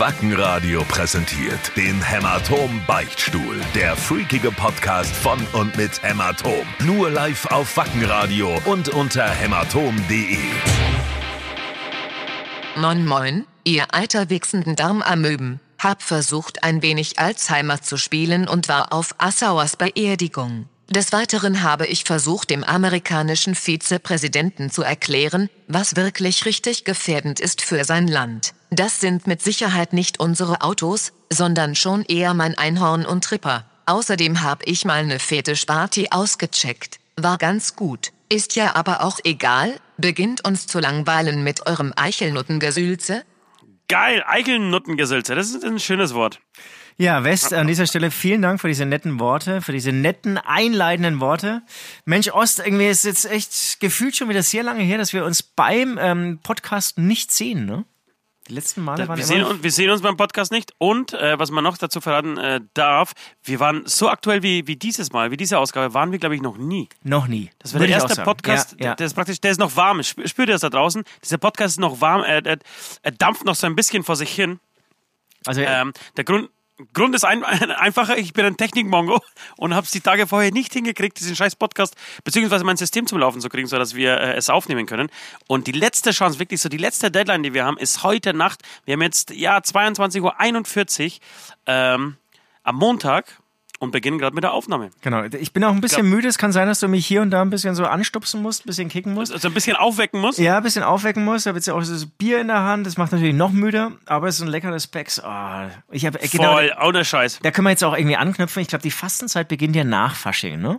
Wackenradio präsentiert den Hämatom Beichtstuhl. Der freakige Podcast von und mit Hämatom. Nur live auf Wackenradio und unter hämatom.de. Moin Moin, ihr alter wichsenden Darmamöben. Hab versucht ein wenig Alzheimer zu spielen und war auf Assauers Beerdigung. Des Weiteren habe ich versucht, dem amerikanischen Vizepräsidenten zu erklären, was wirklich richtig gefährdend ist für sein Land. Das sind mit Sicherheit nicht unsere Autos, sondern schon eher mein Einhorn und Tripper. Außerdem habe ich mal eine Fetischparty ausgecheckt. War ganz gut. Ist ja aber auch egal, beginnt uns zu langweilen mit eurem Eichelnuttengesülze? Geil, Eichelnuttengesülze, das ist ein schönes Wort. Ja, West, an dieser Stelle vielen Dank für diese netten Worte, für diese netten, einleitenden Worte. Mensch, Ost, irgendwie ist jetzt echt gefühlt schon wieder sehr lange her, dass wir uns beim ähm, Podcast nicht sehen, ne? Die letzten Male waren wir, sehen, uns- wir sehen uns beim Podcast nicht. Und äh, was man noch dazu verraten äh, darf, wir waren so aktuell wie, wie dieses Mal, wie diese Ausgabe, waren wir, glaube ich, noch nie. Noch nie. Das war Würde der erste. Podcast, Ja, ja. der ist praktisch, der ist noch warm. Sp- Spürt ihr das da draußen? Dieser Podcast ist noch warm, er, er, er dampft noch so ein bisschen vor sich hin. Also, Ähm, der Grund, Grund ist ein, einfacher, ich bin ein Technikmongo und habe es die Tage vorher nicht hingekriegt, diesen scheiß Podcast beziehungsweise mein System zum Laufen zu kriegen, sodass wir äh, es aufnehmen können. Und die letzte Chance, wirklich so die letzte Deadline, die wir haben, ist heute Nacht. Wir haben jetzt ja 22.41 Uhr ähm, am Montag und beginnen gerade mit der Aufnahme. Genau. Ich bin auch ein bisschen glaub- müde. Es kann sein, dass du mich hier und da ein bisschen so anstupsen musst, ein bisschen kicken musst. Also ein bisschen aufwecken muss. Ja, ein bisschen aufwecken musst. Da wird ja auch so Bier in der Hand. Das macht natürlich noch müder, aber es ist ein leckeres Becks. Oh, ich habe genau, Voll, ohne Scheiß. Da können wir jetzt auch irgendwie anknüpfen. Ich glaube, die Fastenzeit beginnt ja nach Fasching, ne?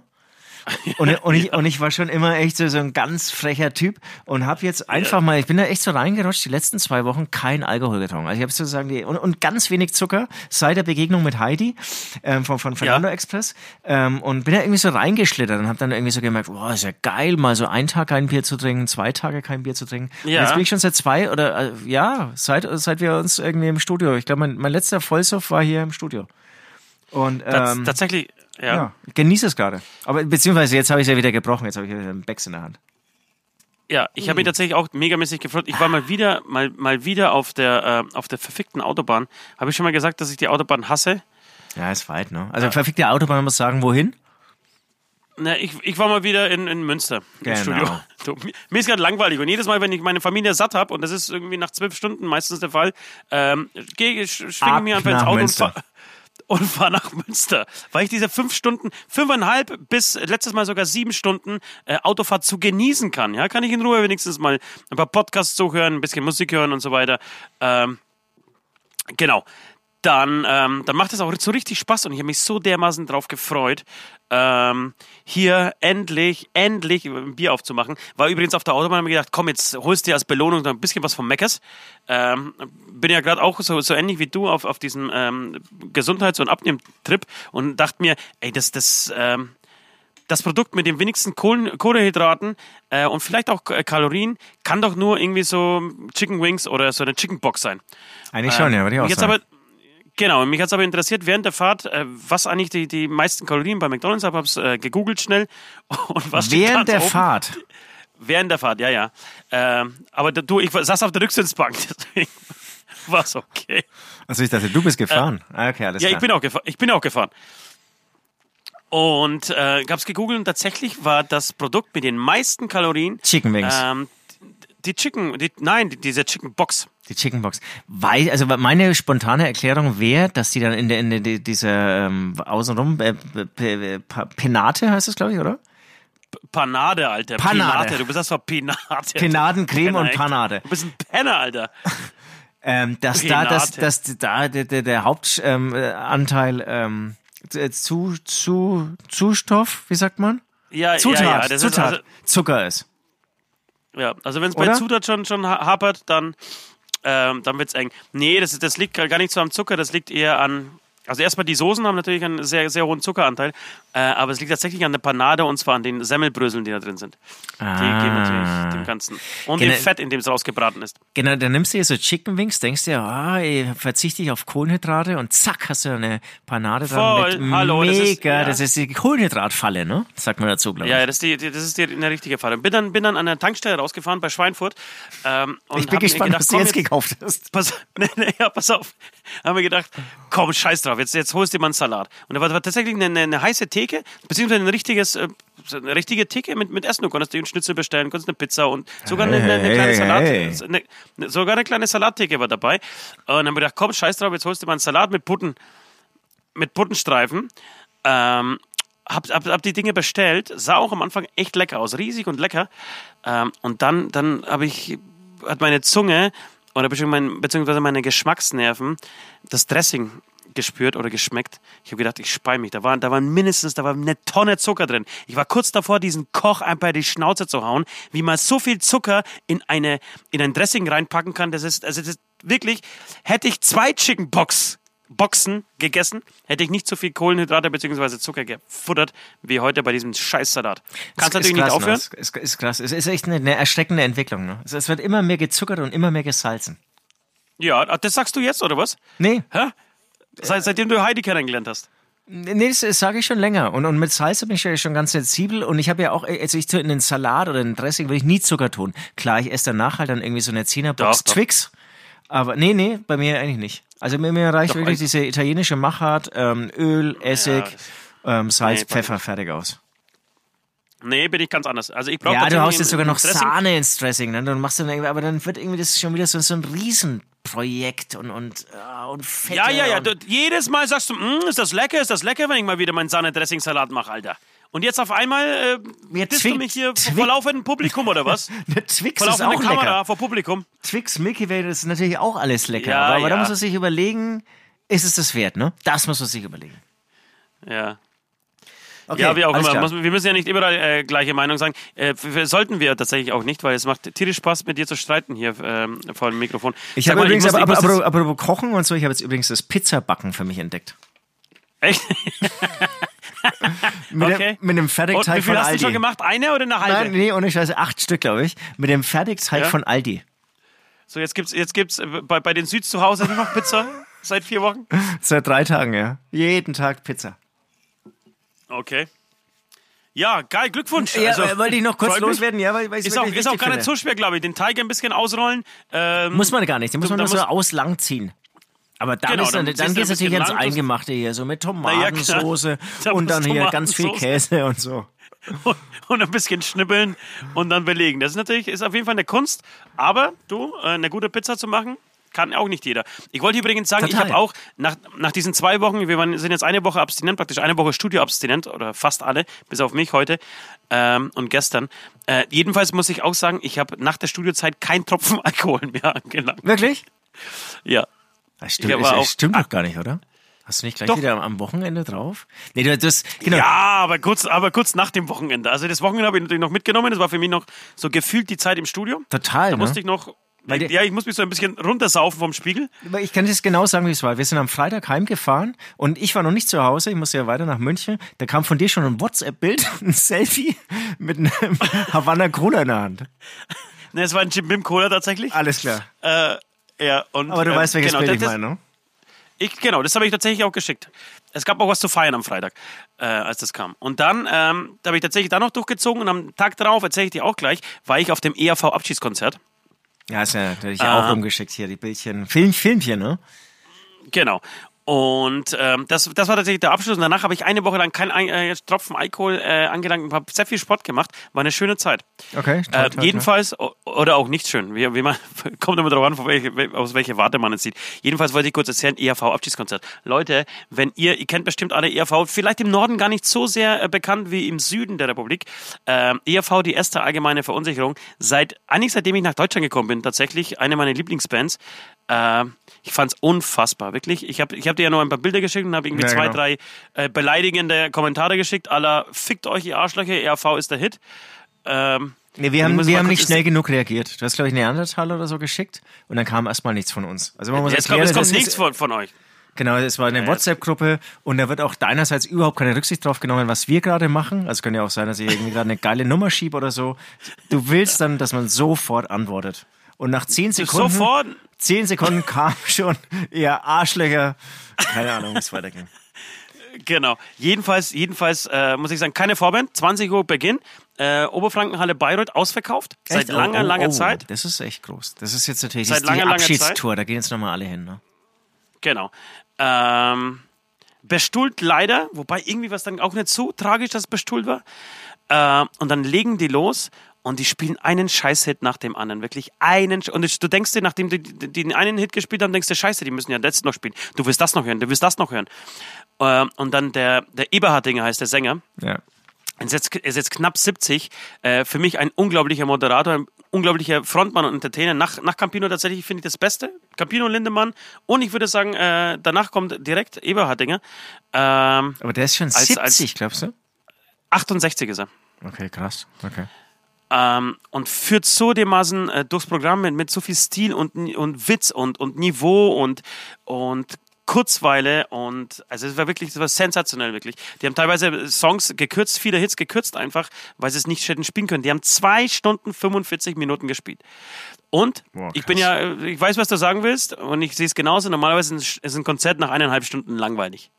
Und, und, ich, und ich war schon immer echt so, so ein ganz frecher Typ und habe jetzt einfach mal, ich bin da echt so reingerutscht, die letzten zwei Wochen kein Alkohol getrunken. Also ich habe sozusagen die, und, und ganz wenig Zucker seit der Begegnung mit Heidi ähm, von, von Fernando Ja. Express ähm, und bin da irgendwie so reingeschlittert und habe dann irgendwie so gemerkt, boah, ist ja geil, mal so einen Tag kein Bier zu trinken, zwei Tage kein Bier zu trinken. Und Ja. jetzt bin ich schon seit zwei oder äh, ja, seit, seit wir uns irgendwie im Studio, ich glaube, mein, mein letzter Vollsuff war hier im Studio. Und Tats ähm, tatsächlich, ja. ja, ich genieße es gerade. Aber beziehungsweise jetzt habe ich es ja wieder gebrochen, jetzt habe ich ja einen Becks in der Hand. Ja, ich habe mich tatsächlich auch megamäßig gefreut. Ich war mal wieder, mal, mal wieder auf der, äh, auf der verfickten Autobahn. Habe ich schon mal gesagt, dass ich die Autobahn hasse? Ja, ist weit, ne? Also verfickte Autobahn, man muss sagen, wohin? Na, ich, ich war mal wieder in, in Münster im Genau. Studio. So, mir ist gerade langweilig und jedes Mal, wenn ich meine Familie satt habe, und das ist irgendwie nach zwölf Stunden meistens der Fall, ähm, gehe, sch- schwinge mir einfach ins Auto und Münster. Fahre und fahr nach Münster. Weil ich diese fünf Stunden, fünfeinhalb bis letztes Mal sogar sieben Stunden äh, Autofahrt zu genießen kann. Ja, kann ich in Ruhe wenigstens mal ein paar Podcasts zuhören, ein bisschen Musik hören und so weiter. Ähm, Genau. Dann, ähm, dann macht es auch so richtig Spaß und ich habe mich so dermaßen drauf gefreut, ähm, hier endlich, endlich ein Bier aufzumachen. War übrigens auf der Autobahn und hab mir gedacht, komm, jetzt holst du dir als Belohnung noch ein bisschen was vom Meckers. Ähm, bin ja gerade auch so, so ähnlich wie du auf, auf diesem ähm, Gesundheits- und Abnehmtrip und dachte mir, ey, das, das, ähm, das Produkt mit den wenigsten Kohlen, Kohlenhydraten äh, und vielleicht auch äh, Kalorien kann doch nur irgendwie so Chicken Wings oder so eine Chicken Box sein. Eigentlich schon, ja, würde ich auch Mich hat's sagen. aber, genau, mich hat es aber interessiert während der Fahrt, äh, was eigentlich die, die meisten Kalorien bei McDonalds habe, hab's äh, gegoogelt schnell. Und was Während der oben? Fahrt. Während der Fahrt, ja, ja. Ähm, aber du, ich saß auf der Rücksitzbank, deswegen war es okay. Also ich dachte, du bist gefahren. ah, okay, alles Ja, ich klar. bin auch gefahren. Ich bin auch gefahren. Und äh, hab's gegoogelt und tatsächlich war das Produkt mit den meisten Kalorien Chicken Wings. ähm, die Chicken, die, nein, die, diese Chicken Box. Die Chicken Box. Weil, also meine spontane Erklärung wäre, dass die dann in der, in der die- dieser ähm, außenrum äh, P- P- Penate heißt das, glaube ich, oder? Panade, Alter. Panade. Pinate. Du bist das für Pinate. Penadencreme und. Panade. Du bist ein Penner, Alter. Ähm, dass da, dass, dass da der, der, der Hauptanteil ähm, äh, ähm, zu, zu, Zustoff, wie sagt man? Ja, Zutat, ja, ja. Zutat, Ist also, Zucker ist. Ja, also wenn es bei? Zutat schon, schon ha- hapert, dann, ähm, dann wird's eng. Nee, das, ist- das liegt gar nicht so am Zucker, das liegt eher an, Also erstmal die Soßen haben natürlich einen sehr, sehr hohen Zuckeranteil, äh, aber es liegt tatsächlich an der Panade und zwar an den Semmelbröseln, die da drin sind. Die geben natürlich dem Ganzen. Und Genau. dem Fett, in dem es rausgebraten ist. Genau, dann nimmst du dir so Chicken Wings, denkst dir, ah, ey, verzichte ich auf Kohlenhydrate und zack, hast du eine Panade dran Voll. mit Hallo, das mega, ist- das ist, ja. die Kohlenhydratfalle, ne? Sagt man dazu, glaube ich. Ja, das ist, die, das ist die, eine richtige Falle. Bin dann, bin dann an der Tankstelle rausgefahren bei Schweinfurt. Ähm, ich bin gespannt, gedacht, was du jetzt gekauft hast. Pass, nee, nee, ja, pass auf. Haben wir gedacht, komm, scheiß drauf, jetzt, jetzt holst du dir mal einen Salat. Und da war, war tatsächlich eine, eine, eine heiße Theke, beziehungsweise ein richtiges, äh, eine richtige Theke mit, mit Essen. Du konntest dir einen Schnitzel bestellen, konntest eine Pizza und sogar eine, eine, eine kleine Salat. Eine, sogar eine kleine Salattheke war dabei. Und dann haben wir gedacht, komm, scheiß drauf, jetzt holst du dir mal einen Salat mit Putten, mit Puttenstreifen. Ähm, hab, hab, hab die Dinge bestellt, sah auch am Anfang echt lecker aus, riesig und lecker. Ähm, und dann, dann habe ich, hat meine Zunge oder beziehungsweise meine Geschmacksnerven das Dressing gespürt oder geschmeckt. Ich habe gedacht, ich spei mich. Da waren, da waren mindestens, da war eine Tonne Zucker drin. Ich war kurz davor, diesen Koch einfach in die Schnauze zu hauen, wie man so viel Zucker in eine, in ein Dressing reinpacken kann. Das ist, also das ist wirklich, hätte ich zwei Chicken Box Boxen gegessen, hätte ich nicht so viel Kohlenhydrate bzw. Zucker gefuttert wie heute bei diesem Scheißsalat. Kannst Ist- natürlich ist nicht krass, aufhören. Ne? Ist, ist krass. Es ist echt eine, eine erschreckende Entwicklung. Ne? Es, es wird immer mehr gezuckert und immer mehr gesalzen. Ja, das sagst du jetzt, oder was? Nee, Hä? Seit, seitdem du Heidi kennengelernt hast. Nee, das, das sage ich schon länger. Und, und mit Salz bin ich ja schon ganz sensibel. Und ich habe ja auch, also ich tue in den Salat oder in den Dressing würde ich nie Zucker tun. Klar, ich esse danach halt dann irgendwie so eine Zehnerbox Doch, doch. Twix. Aber nee, nee, bei mir eigentlich nicht. Also mir, mir reicht Doch, wirklich ein- diese italienische Machart, ähm, Öl, Essig, ähm, Salz, Nee, Pfeffer, fertig aus. Nee, bin ich ganz anders. Also ich brauche Ja, du haust jetzt sogar noch Dressing- Sahne ins Dressing, ne? Dann machst du dann aber dann wird irgendwie das schon wieder so, so ein Riesenprojekt und, und, äh, und Fette Ja, ja, ja. Du, jedes Mal sagst du, "Mm, ist das lecker, ist das lecker, wenn ich mal wieder meinen Sahne-Dressing-Salat mache, Alter. Und jetzt auf einmal äh, disst du mich hier vor laufendem Publikum oder was? Der Twix Vor laufender Kamera lecker. vor Publikum. Twix, Milky Way, das ist natürlich auch alles lecker. Ja, aber, aber da ja. muss man sich überlegen, ist es das wert, ne? Das muss man sich überlegen. Ja. Okay, ja, wie auch immer. Muss, wir müssen ja nicht überall äh, gleiche Meinung sagen. Äh, sollten wir tatsächlich auch nicht, weil es macht tierisch Spaß, mit dir zu streiten hier ähm, vor dem Mikrofon. Ich habe übrigens, muss- aber, muss aber, aber, aber Kochen und so, ich habe jetzt übrigens das Pizzabacken für mich entdeckt. Echt? Mit, Okay. dem, mit dem Und Fertigteig wie viel von hast du Aldi. schon gemacht? Eine oder eine halbe? Nein, nee, ohne Scheiße, acht Stück, glaube ich. Mit dem Fertigteig Ja? von Aldi. So, jetzt gibt's, jetzt gibt's äh, bei, bei den Süds zu Hause nur noch Pizza seit vier Wochen. Seit drei Tagen, ja. Jeden Tag Pizza. Okay. Ja, geil, Glückwunsch. Ja, Also, äh, wollte ich noch kurz loswerden, ja, weil, weil Ist auch, ist auch gar nicht so schwer, glaube ich. Den Teig ein bisschen ausrollen. Ähm, Muss man gar nicht, den muss man nur so auslang ziehen. Aber dann, Genau, ist dann, dann dann, geht es natürlich ans Eingemachte hier, so mit ja. Tomatensoße Da und dann hier ganz viel. Käse und so. und, und ein bisschen schnibbeln und dann belegen. Das ist natürlich ist auf jeden Fall eine Kunst. Aber du, äh, eine gute Pizza zu machen, kann auch nicht jeder. Ich wollte übrigens sagen, ich Total. habe auch nach, nach diesen zwei Wochen, wir waren, sind jetzt eine Woche abstinent, praktisch eine Woche Studioabstinent oder fast alle, bis auf mich heute ähm, und gestern. Äh, jedenfalls muss ich auch sagen, ich habe nach der Studiozeit keinen Tropfen Alkohol mehr angelangt. Wirklich? Ja. Das stimmt, Ich das auch- stimmt doch gar nicht, oder? Hast du nicht gleich Doch. wieder am- Wochenende drauf? Nee, du, das, genau. Ja, aber kurz, aber kurz nach dem Wochenende. Also das Wochenende habe ich natürlich noch mitgenommen. Das war für mich noch so gefühlt die Zeit im Studio. Total, Da ne? musste ich noch. Weil ja, ich muss mich so ein bisschen runtersaufen vom Spiegel. Ich kann das genau sagen, wie es war. Wir sind am Freitag heimgefahren und ich war noch nicht zu Hause. Ich musste ja weiter nach München. Da kam von dir schon ein WhatsApp-Bild, ein Selfie mit einem Havanna Cola in der Hand. Ne, es war ein Jim Bim Cola tatsächlich. Alles klar. Äh, ja, und, Aber du äh, weißt, welches genau, Bild ich meine, ne? Ich, genau, das habe ich tatsächlich auch geschickt. Es gab auch was zu feiern am Freitag, äh, als das kam. Und dann ähm, da habe ich tatsächlich da noch durchgezogen und am Tag darauf, erzähle ich dir auch gleich, war ich auf dem ERV-Abschiedskonzert. Ja, ist ja natürlich Ah. auch rumgeschickt hier, die Bildchen. Film, Filmchen, ne? Genau. Und ähm, das, das war tatsächlich der Abschluss. Und danach habe ich eine Woche lang keinen äh, Tropfen Alkohol äh, angelangt und habe sehr viel Sport gemacht. War eine schöne Zeit. Okay, toll, Äh, toll, jedenfalls, o- oder auch nicht schön, wie, wie man, kommt immer darauf an, welche, wel- aus welcher Warte man es sieht. Jedenfalls wollte ich kurz erzählen, ERV-Abschiedskonzert. Leute, wenn ihr, ihr kennt bestimmt alle ERV, vielleicht im Norden gar nicht so sehr äh, bekannt wie im Süden der Republik. Ähm, ERV, die erste allgemeine Verunsicherung, seit, eigentlich seitdem ich nach Deutschland gekommen bin, tatsächlich eine meiner Lieblingsbands. Äh, ich fand's unfassbar, wirklich. Ich habe ich hab dir ja nur ein paar Bilder geschickt und habe irgendwie Ja, zwei, genau. drei äh, beleidigende Kommentare geschickt, aller fickt euch, ihr Arschlöcher, ERV ist der Hit. Ähm, Nee, wir haben, wir haben nicht schnell genug reagiert. Du hast, glaube ich, Neandertal oder so geschickt und dann kam erstmal nichts von uns. Also man muss Jetzt kommt, erklären, es kommt nichts von, von euch. Genau, es war eine WhatsApp-Gruppe und da wird auch deinerseits überhaupt keine Rücksicht drauf genommen, was wir gerade machen. Also kann ja auch sein, dass ich irgendwie gerade eine geile Nummer schiebe oder so. Du willst dann, dass man sofort antwortet. Und nach zehn Sekunden, Sofort. Zehn Sekunden kam schon eher Arschlöcher. Keine Ahnung, wie es weiterging. Genau. Jedenfalls, jedenfalls äh, muss ich sagen, keine Vorband. 20 Uhr Beginn. Äh, Oberfrankenhalle Bayreuth ausverkauft. Seit Echt? Oh, langer, oh, langer oh, Zeit. Das ist echt groß. Das ist jetzt natürlich Seit die langer, langer Zeit. Abschiedstour. Da gehen jetzt nochmal alle hin. Ne? Genau. Ähm, bestuhlt leider, wobei irgendwie was dann auch nicht so tragisch, dass es bestuhlt war. Äh, und dann legen die los und die spielen einen Scheißhit nach dem anderen. Wirklich einen. Und du denkst dir, nachdem die den einen Hit gespielt haben, denkst du, Scheiße, die müssen ja das noch spielen. Du willst das noch hören, du willst das noch hören. Äh, und dann der, der Eberhardinger heißt der Sänger. Ja. Er ist jetzt, er ist jetzt knapp 70. Äh, für mich ein unglaublicher Moderator, ein unglaublicher Frontmann und Entertainer. Nach, nach Campino tatsächlich finde ich das Beste. Campino Lindemann. Und ich würde sagen, äh, danach kommt direkt Eberhardinger. Ähm, Aber der ist schon Als- 70, als- glaubst du? 68 ist er. Okay, krass. Okay. Ähm, und führt so dermaßen äh, durchs Programm mit, mit so viel Stil und, und Witz und, und Niveau und, und Kurzweile und also es war wirklich, es war sensationell wirklich. Die haben teilweise Songs gekürzt, viele Hits gekürzt einfach, weil sie es nicht hätten spielen können. Die haben zwei Stunden 45 Minuten gespielt. Und Boah, ich bin ja, ich weiß, was du sagen willst und ich sehe es genauso. Normalerweise ist ein Konzert nach eineinhalb Stunden langweilig.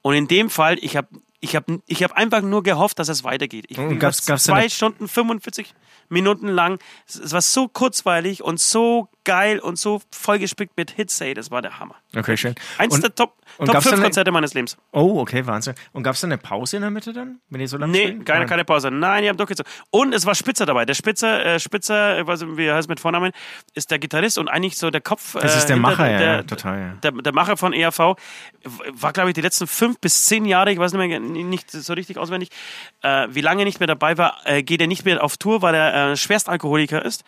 Und in dem Fall, ich habe ich hab, ich hab einfach nur gehofft, dass es weitergeht. Ich, gab's- war gab's zwei Stunden 45 Minuten lang. Es, es war so kurzweilig und so geil und so vollgespickt mit Hits. Ey, das war der Hammer. Okay, schön. Eins Und- der Top, Top gab's 5 dann eine- Konzerte meines Lebens. Oh, okay, Wahnsinn. Und gab es da eine Pause in der Mitte dann, wenn ihr so lange Nee, spielen? keine, Nein. keine Pause. Nein, die haben durchgezogen. Und es war Spitzer dabei. Der Spitzer, äh, Spitzer, weiß nicht, wie heißt mit Vornamen, ist der Gitarrist und eigentlich so der Kopf. Das ist der Macher, ja, der, ja, total, ja. Der, der Macher von ERV. War, glaube ich, die letzten fünf bis zehn Jahre, ich weiß nicht mehr, nicht so richtig auswendig, äh, wie lange nicht mehr dabei war, äh, geht er nicht mehr auf Tour, weil er äh, Schwerstalkoholiker ist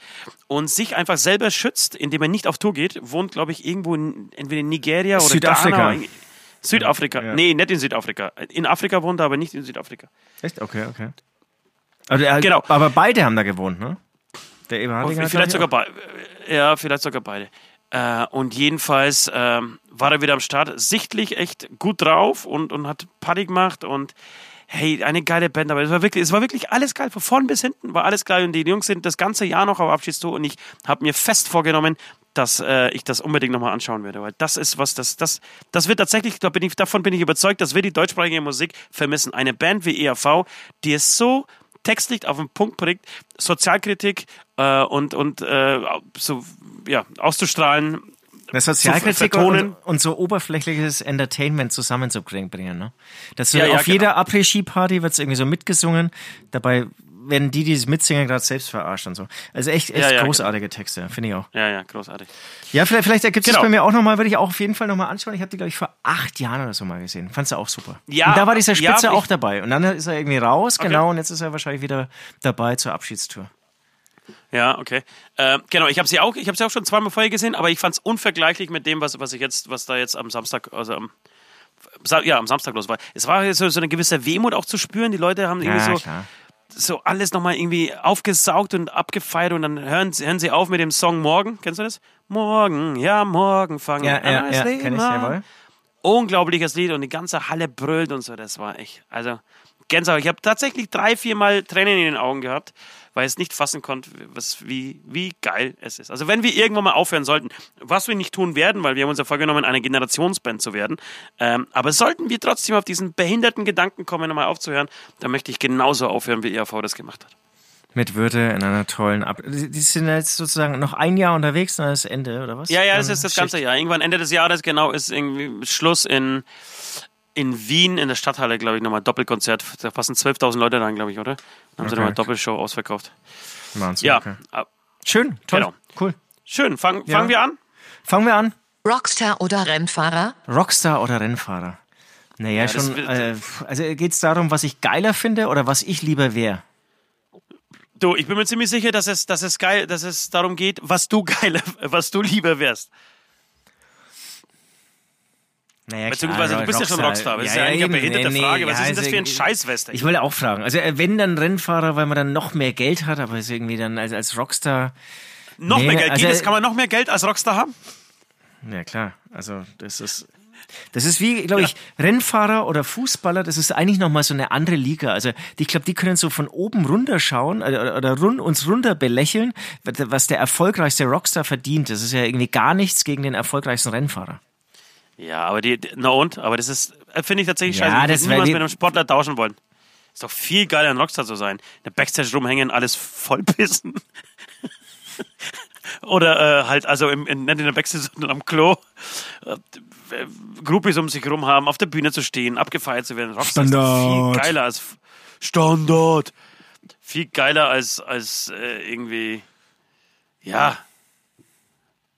und sich einfach selber schützt, indem er nicht auf Tour geht. Wohnt, glaube ich, irgendwo in, entweder in Nigeria oder Südafrika. Ghana. oder- Südafrika. Ja. Nee, nicht in Südafrika. In Afrika wohnt er, aber nicht in Südafrika. Echt? Okay, okay. Also, er, Genau. Aber beide haben da gewohnt, ne? Der Eberhardinger. vielleicht sogar beide. Ja, vielleicht sogar beide. Äh, und jedenfalls ähm, war er wieder am Start, sichtlich echt gut drauf und, und hat Party gemacht und hey, eine geile Band, aber es war wirklich, es war wirklich alles geil, von vorn bis hinten war alles geil und die Jungs sind das ganze Jahr noch auf Abschiedstour und ich habe mir fest vorgenommen, dass äh, ich das unbedingt nochmal anschauen werde, weil das ist was, das, das, das wird tatsächlich, da bin ich, davon bin ich überzeugt, das wird die deutschsprachige Musik vermissen. Eine Band wie ERV, die es so textlich auf den Punkt bringt, Sozialkritik äh, und, und äh, so ja, auszustrahlen. Eine Sozialkritik und, und so oberflächliches Entertainment zusammenzubringen. Ne? Das Ja, ja, auf genau. jeder Après-Ski-Party wird es irgendwie so mitgesungen. Dabei werden die, die es mitsingen, gerade selbst verarscht und so. Also echt, echt Ja, großartige Texte, finde ich auch. Ja, ja, großartig. Ja, vielleicht, vielleicht ergibt es Genau. bei mir auch nochmal, würde ich auch auf jeden Fall nochmal anschauen. Ich habe die, glaube ich, vor acht Jahren oder so mal gesehen. Fand's ja auch super. Ja, und da war dieser Spitze auch dabei. Und dann ist er irgendwie raus, Okay. genau, und jetzt ist er wahrscheinlich wieder dabei zur Abschiedstour. Ja, okay. Äh, genau, ich habe sie auch, ich habe sie auch schon zweimal vorher gesehen, aber ich fand es unvergleichlich mit dem, was, was ich jetzt, was da jetzt am Samstag, also am ja, am Samstag los war. Es war so, so eine gewisse Wehmut auch zu spüren. Die Leute haben irgendwie Ja, so, klar. so alles nochmal irgendwie aufgesaugt und abgefeiert und dann hören, sie- hören sie auf mit dem Song Morgen. Kennst du das? Morgen, ja, morgen fangen Ja, wir an, ja, das ja, Leben kenn ich, jawohl. Unglaubliches Lied und die ganze Halle brüllt und so. Das war echt, also Gänsehaut. Ich habe tatsächlich drei, vier Mal Tränen in den Augen gehabt, weil ich es nicht fassen konnte, was, wie, wie geil es ist. Also wenn wir irgendwann mal aufhören sollten, was wir nicht tun werden, weil wir haben uns ja vorgenommen, eine Generationsband zu werden, ähm, aber sollten wir trotzdem auf diesen behinderten Gedanken kommen, nochmal aufzuhören, dann möchte ich genauso aufhören, wie ERV das gemacht hat. Mit Würde in einer tollen Ab. Die sind jetzt sozusagen noch ein Jahr unterwegs, dann ist Ende, oder was? Ja, ja, Dann ist das ganze Jahr. Irgendwann Ende des Jahres, genau, ist irgendwie Schluss in, in Wien, in der Stadthalle, glaube ich, nochmal Doppelkonzert. Da passen 12.000 Leute rein, glaube ich, oder? Dann haben sie Okay. nochmal Doppelshow ausverkauft. Wahnsinn, Ja, okay. äh, Schön, toll, Genau. cool. schön. Fang, Ja. Fangen wir an? Fangen wir an. Rockstar oder Rennfahrer? Rockstar oder Rennfahrer? Naja, das schon. Äh, also geht es darum, was ich geiler finde oder was ich lieber wäre? Du, ich bin mir ziemlich sicher, dass es, dass es geil, dass es darum geht, was du geiler, was du lieber wärst. Naja, Beziehungsweise du bist ja schon Rockstar. Das ist ja eigentlich eine behinderte Frage. Was ist denn das für ein Scheißwester? Ich wollte auch fragen. Also äh, wenn dann Rennfahrer, weil man dann noch mehr Geld hat, aber ist irgendwie dann als, als Rockstar. Noch Nee, mehr Geld. also- Geht? Kann man noch mehr Geld als Rockstar haben? Ja, klar. Also, das ist. Das ist wie, glaube ich, Rennfahrer oder Fußballer, das ist eigentlich nochmal so eine andere Liga. Also ich glaube, die können so von oben runter schauen äh, oder, oder run, uns runter belächeln, was der erfolgreichste Rockstar verdient. Das ist ja irgendwie gar nichts gegen den erfolgreichsten Rennfahrer. Ja, aber die, na und? Aber das ist, äh, finde ich tatsächlich Ja, scheiße. Ich das würde wär niemals mit einem Sportler tauschen wollen. Ist doch viel geiler, ein Rockstar zu sein. In der Backstage rumhängen, alles vollpissen. Oder äh, halt, also im, in, nicht in der Backstage, sondern am Klo. Äh, Groupies um sich rum haben, auf der Bühne zu stehen, abgefeiert zu werden. Rockstar ist Standard. viel geiler als Standard. Viel geiler als, als äh, irgendwie, ja,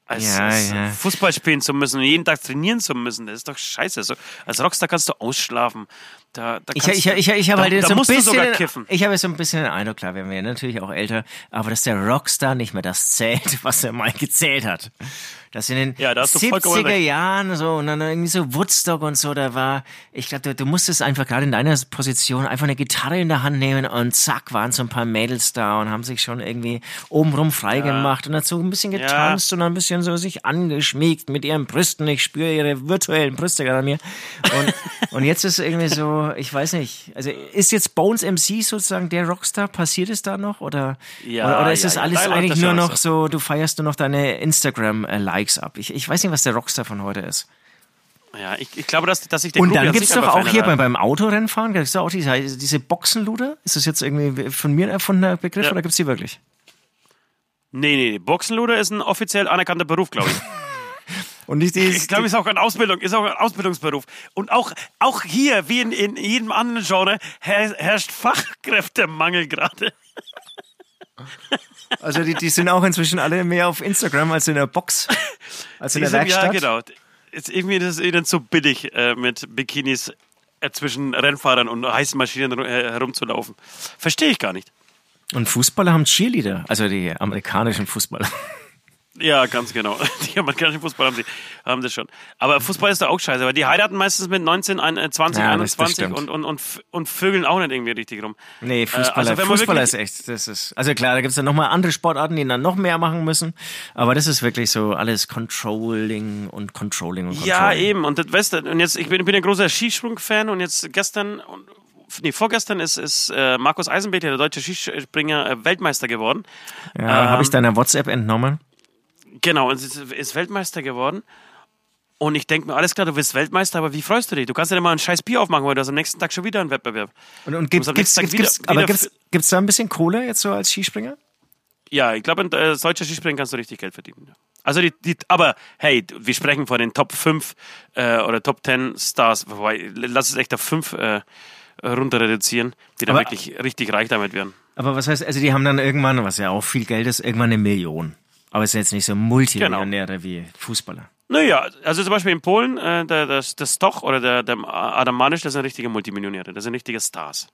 als, Ja, als ja. Fußball spielen zu müssen und jeden Tag trainieren zu müssen. Das ist doch scheiße. So, als Rockstar kannst du ausschlafen. Da, da Ich, ich, ich, ich habe halt da so ein bisschen, sogar kiffen. ich habe jetzt so ein bisschen den Eindruck, klar, wir werden natürlich auch älter, aber dass der Rockstar nicht mehr das zählt, was er mal gezählt hat. Das in den Ja, da hast du vollkommen 70er recht. Jahren so und dann irgendwie so Woodstock und so, da war, ich glaube, du, du musstest einfach gerade in deiner Position einfach eine Gitarre in der Hand nehmen und zack, waren so ein paar Mädels da und haben sich schon irgendwie obenrum frei gemacht und dazu ein bisschen getanzt und ein bisschen so sich angeschmiegt mit ihren Brüsten. Ich spüre ihre virtuellen Brüste gerade an mir. Und, und jetzt ist irgendwie so, ich weiß nicht, also ist jetzt Bones MC sozusagen der Rockstar? Passiert es da noch? Oder, Ja, oder, oder ist ja, es ja, alles eigentlich das nur noch so, du feierst nur noch deine Instagram-Likes ab? Ich, ich weiß nicht, was der Rockstar von heute ist. Ja, ich, ich glaube, dass, dass ich den Und dann an gibt's sich doch auch hier beim, beim Autorennfahren, gibt's da auch diese, diese Boxenluder? Ist das jetzt irgendwie von mir ein erfundener Begriff Ja. oder gibt's die wirklich? Nee, nee, nee. Boxenluder ist ein offiziell anerkannter Beruf, glaube ich. Und die, Ich glaube, ist auch ein Ausbildung, ist auch ein Ausbildungsberuf. Und auch, auch hier, wie in, in jedem anderen Genre, her, herrscht Fachkräftemangel gerade. also die, die sind auch inzwischen alle mehr auf Instagram als in der Box, als in der Werkstatt. Jahr, genau. Ist irgendwie das ist ihnen zu billig, äh, mit Bikinis äh, zwischen Rennfahrern und heißen Maschinen äh, herumzulaufen. Verstehe ich gar nicht. Und Fußballer haben Cheerleader, also die amerikanischen Fußballer. Ja, ganz genau. Die amerikanischen Fußball haben, sie, haben das schon. Aber Fußball ist da auch scheiße, weil die heiraten meistens mit 19, ein- äh, 20, Ja, das- das 21 stimmt. und, und, und, und vögeln auch nicht irgendwie richtig rum. Nee, Fußballer, also Fußballer ist echt, das ist, also klar, da gibt's dann nochmal andere Sportarten, die dann noch mehr machen müssen, aber das ist wirklich so alles Controlling und Controlling und Controlling. Ja, eben. Und das weißt du, und jetzt, ich bin, ich bin ein großer Skisprung-Fan und jetzt gestern, und, nee, vorgestern ist, ist äh, Markus Eisenbecher, der deutsche Skispringer, äh, Weltmeister geworden. Ja, habe ich Ähm, deiner WhatsApp entnommen. Genau, und ist, ist Weltmeister geworden. Und ich denke mir, alles klar, du bist Weltmeister, aber wie freust du dich? Du kannst ja nicht mal ein scheiß Bier aufmachen, weil du hast am nächsten Tag schon wieder einen Wettbewerb. Und, und muss gibt's, gibt's, nächsten gibt's, aber wieder- gibt's, gibt's da ein bisschen Kohle jetzt so als Skispringer? Ja, ich glaube, in- äh, als deutscher Skispringer kannst du richtig Geld verdienen. Also die, die, aber hey, wir sprechen von den Top 5 äh, oder Top 10 Stars, wobei, lass es echt auf 5 äh, runter reduzieren, die dann Aber- wirklich richtig reich damit werden. Aber was heißt, also die haben dann irgendwann, was ja auch viel Geld ist, irgendwann eine Million. Aber es sind jetzt nicht so Multimillionäre wie Fußballer. Naja, also zum Beispiel in Polen, äh, der, der, der Stoch oder der, der Adam Manisch, das sind richtige Multimillionäre, das sind richtige Stars.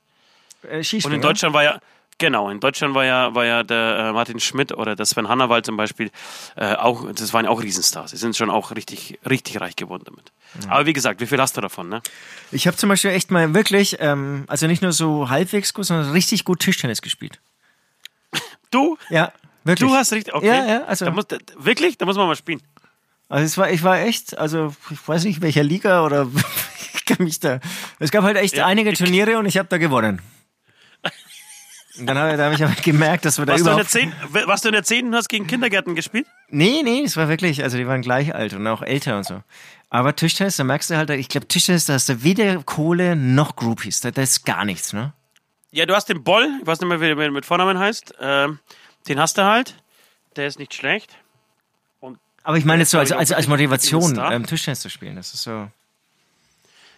Äh, Und in Deutschland war ja, genau, in Deutschland war ja, war ja der äh, Martin Schmidt oder der Sven Hannawald zum Beispiel äh, auch, das waren ja auch Riesenstars. Die sind schon auch richtig, richtig reich geworden damit. Aber wie gesagt, wie viel hast du davon, ne? Ich habe zum Beispiel echt mal wirklich, ähm, also nicht nur so halbwegs gut, sondern richtig gut Tischtennis gespielt. Du? Ja, wirklich. Du hast richtig, okay. Ja, ja, also- Da muss, da, wirklich? Da muss man mal spielen. Also es war, ich war echt, also ich weiß nicht welcher Liga oder ich kann mich da. Es gab halt echt Ja, einige Turniere und ich habe da gewonnen. Und dann habe hab ich aber gemerkt, dass wir da Warst du, in der überhaupt. 10, warst du in der 10 und hast gegen Kindergärten gespielt? Nee, nee, es war wirklich, also die waren gleich alt und auch älter und so. Aber Tischtennis, da merkst du halt, ich glaube Tischtennis, da hast du weder Kohle noch Groupies. Da, da ist gar nichts, ne? Ja, du hast den Boll, ich weiß nicht mehr, wie der mit Vornamen heißt. Ähm, den hast du halt. Der ist nicht schlecht. Aber ich meine jetzt so als, als, als Motivation, ähm, Tischtennis zu spielen. Das ist so.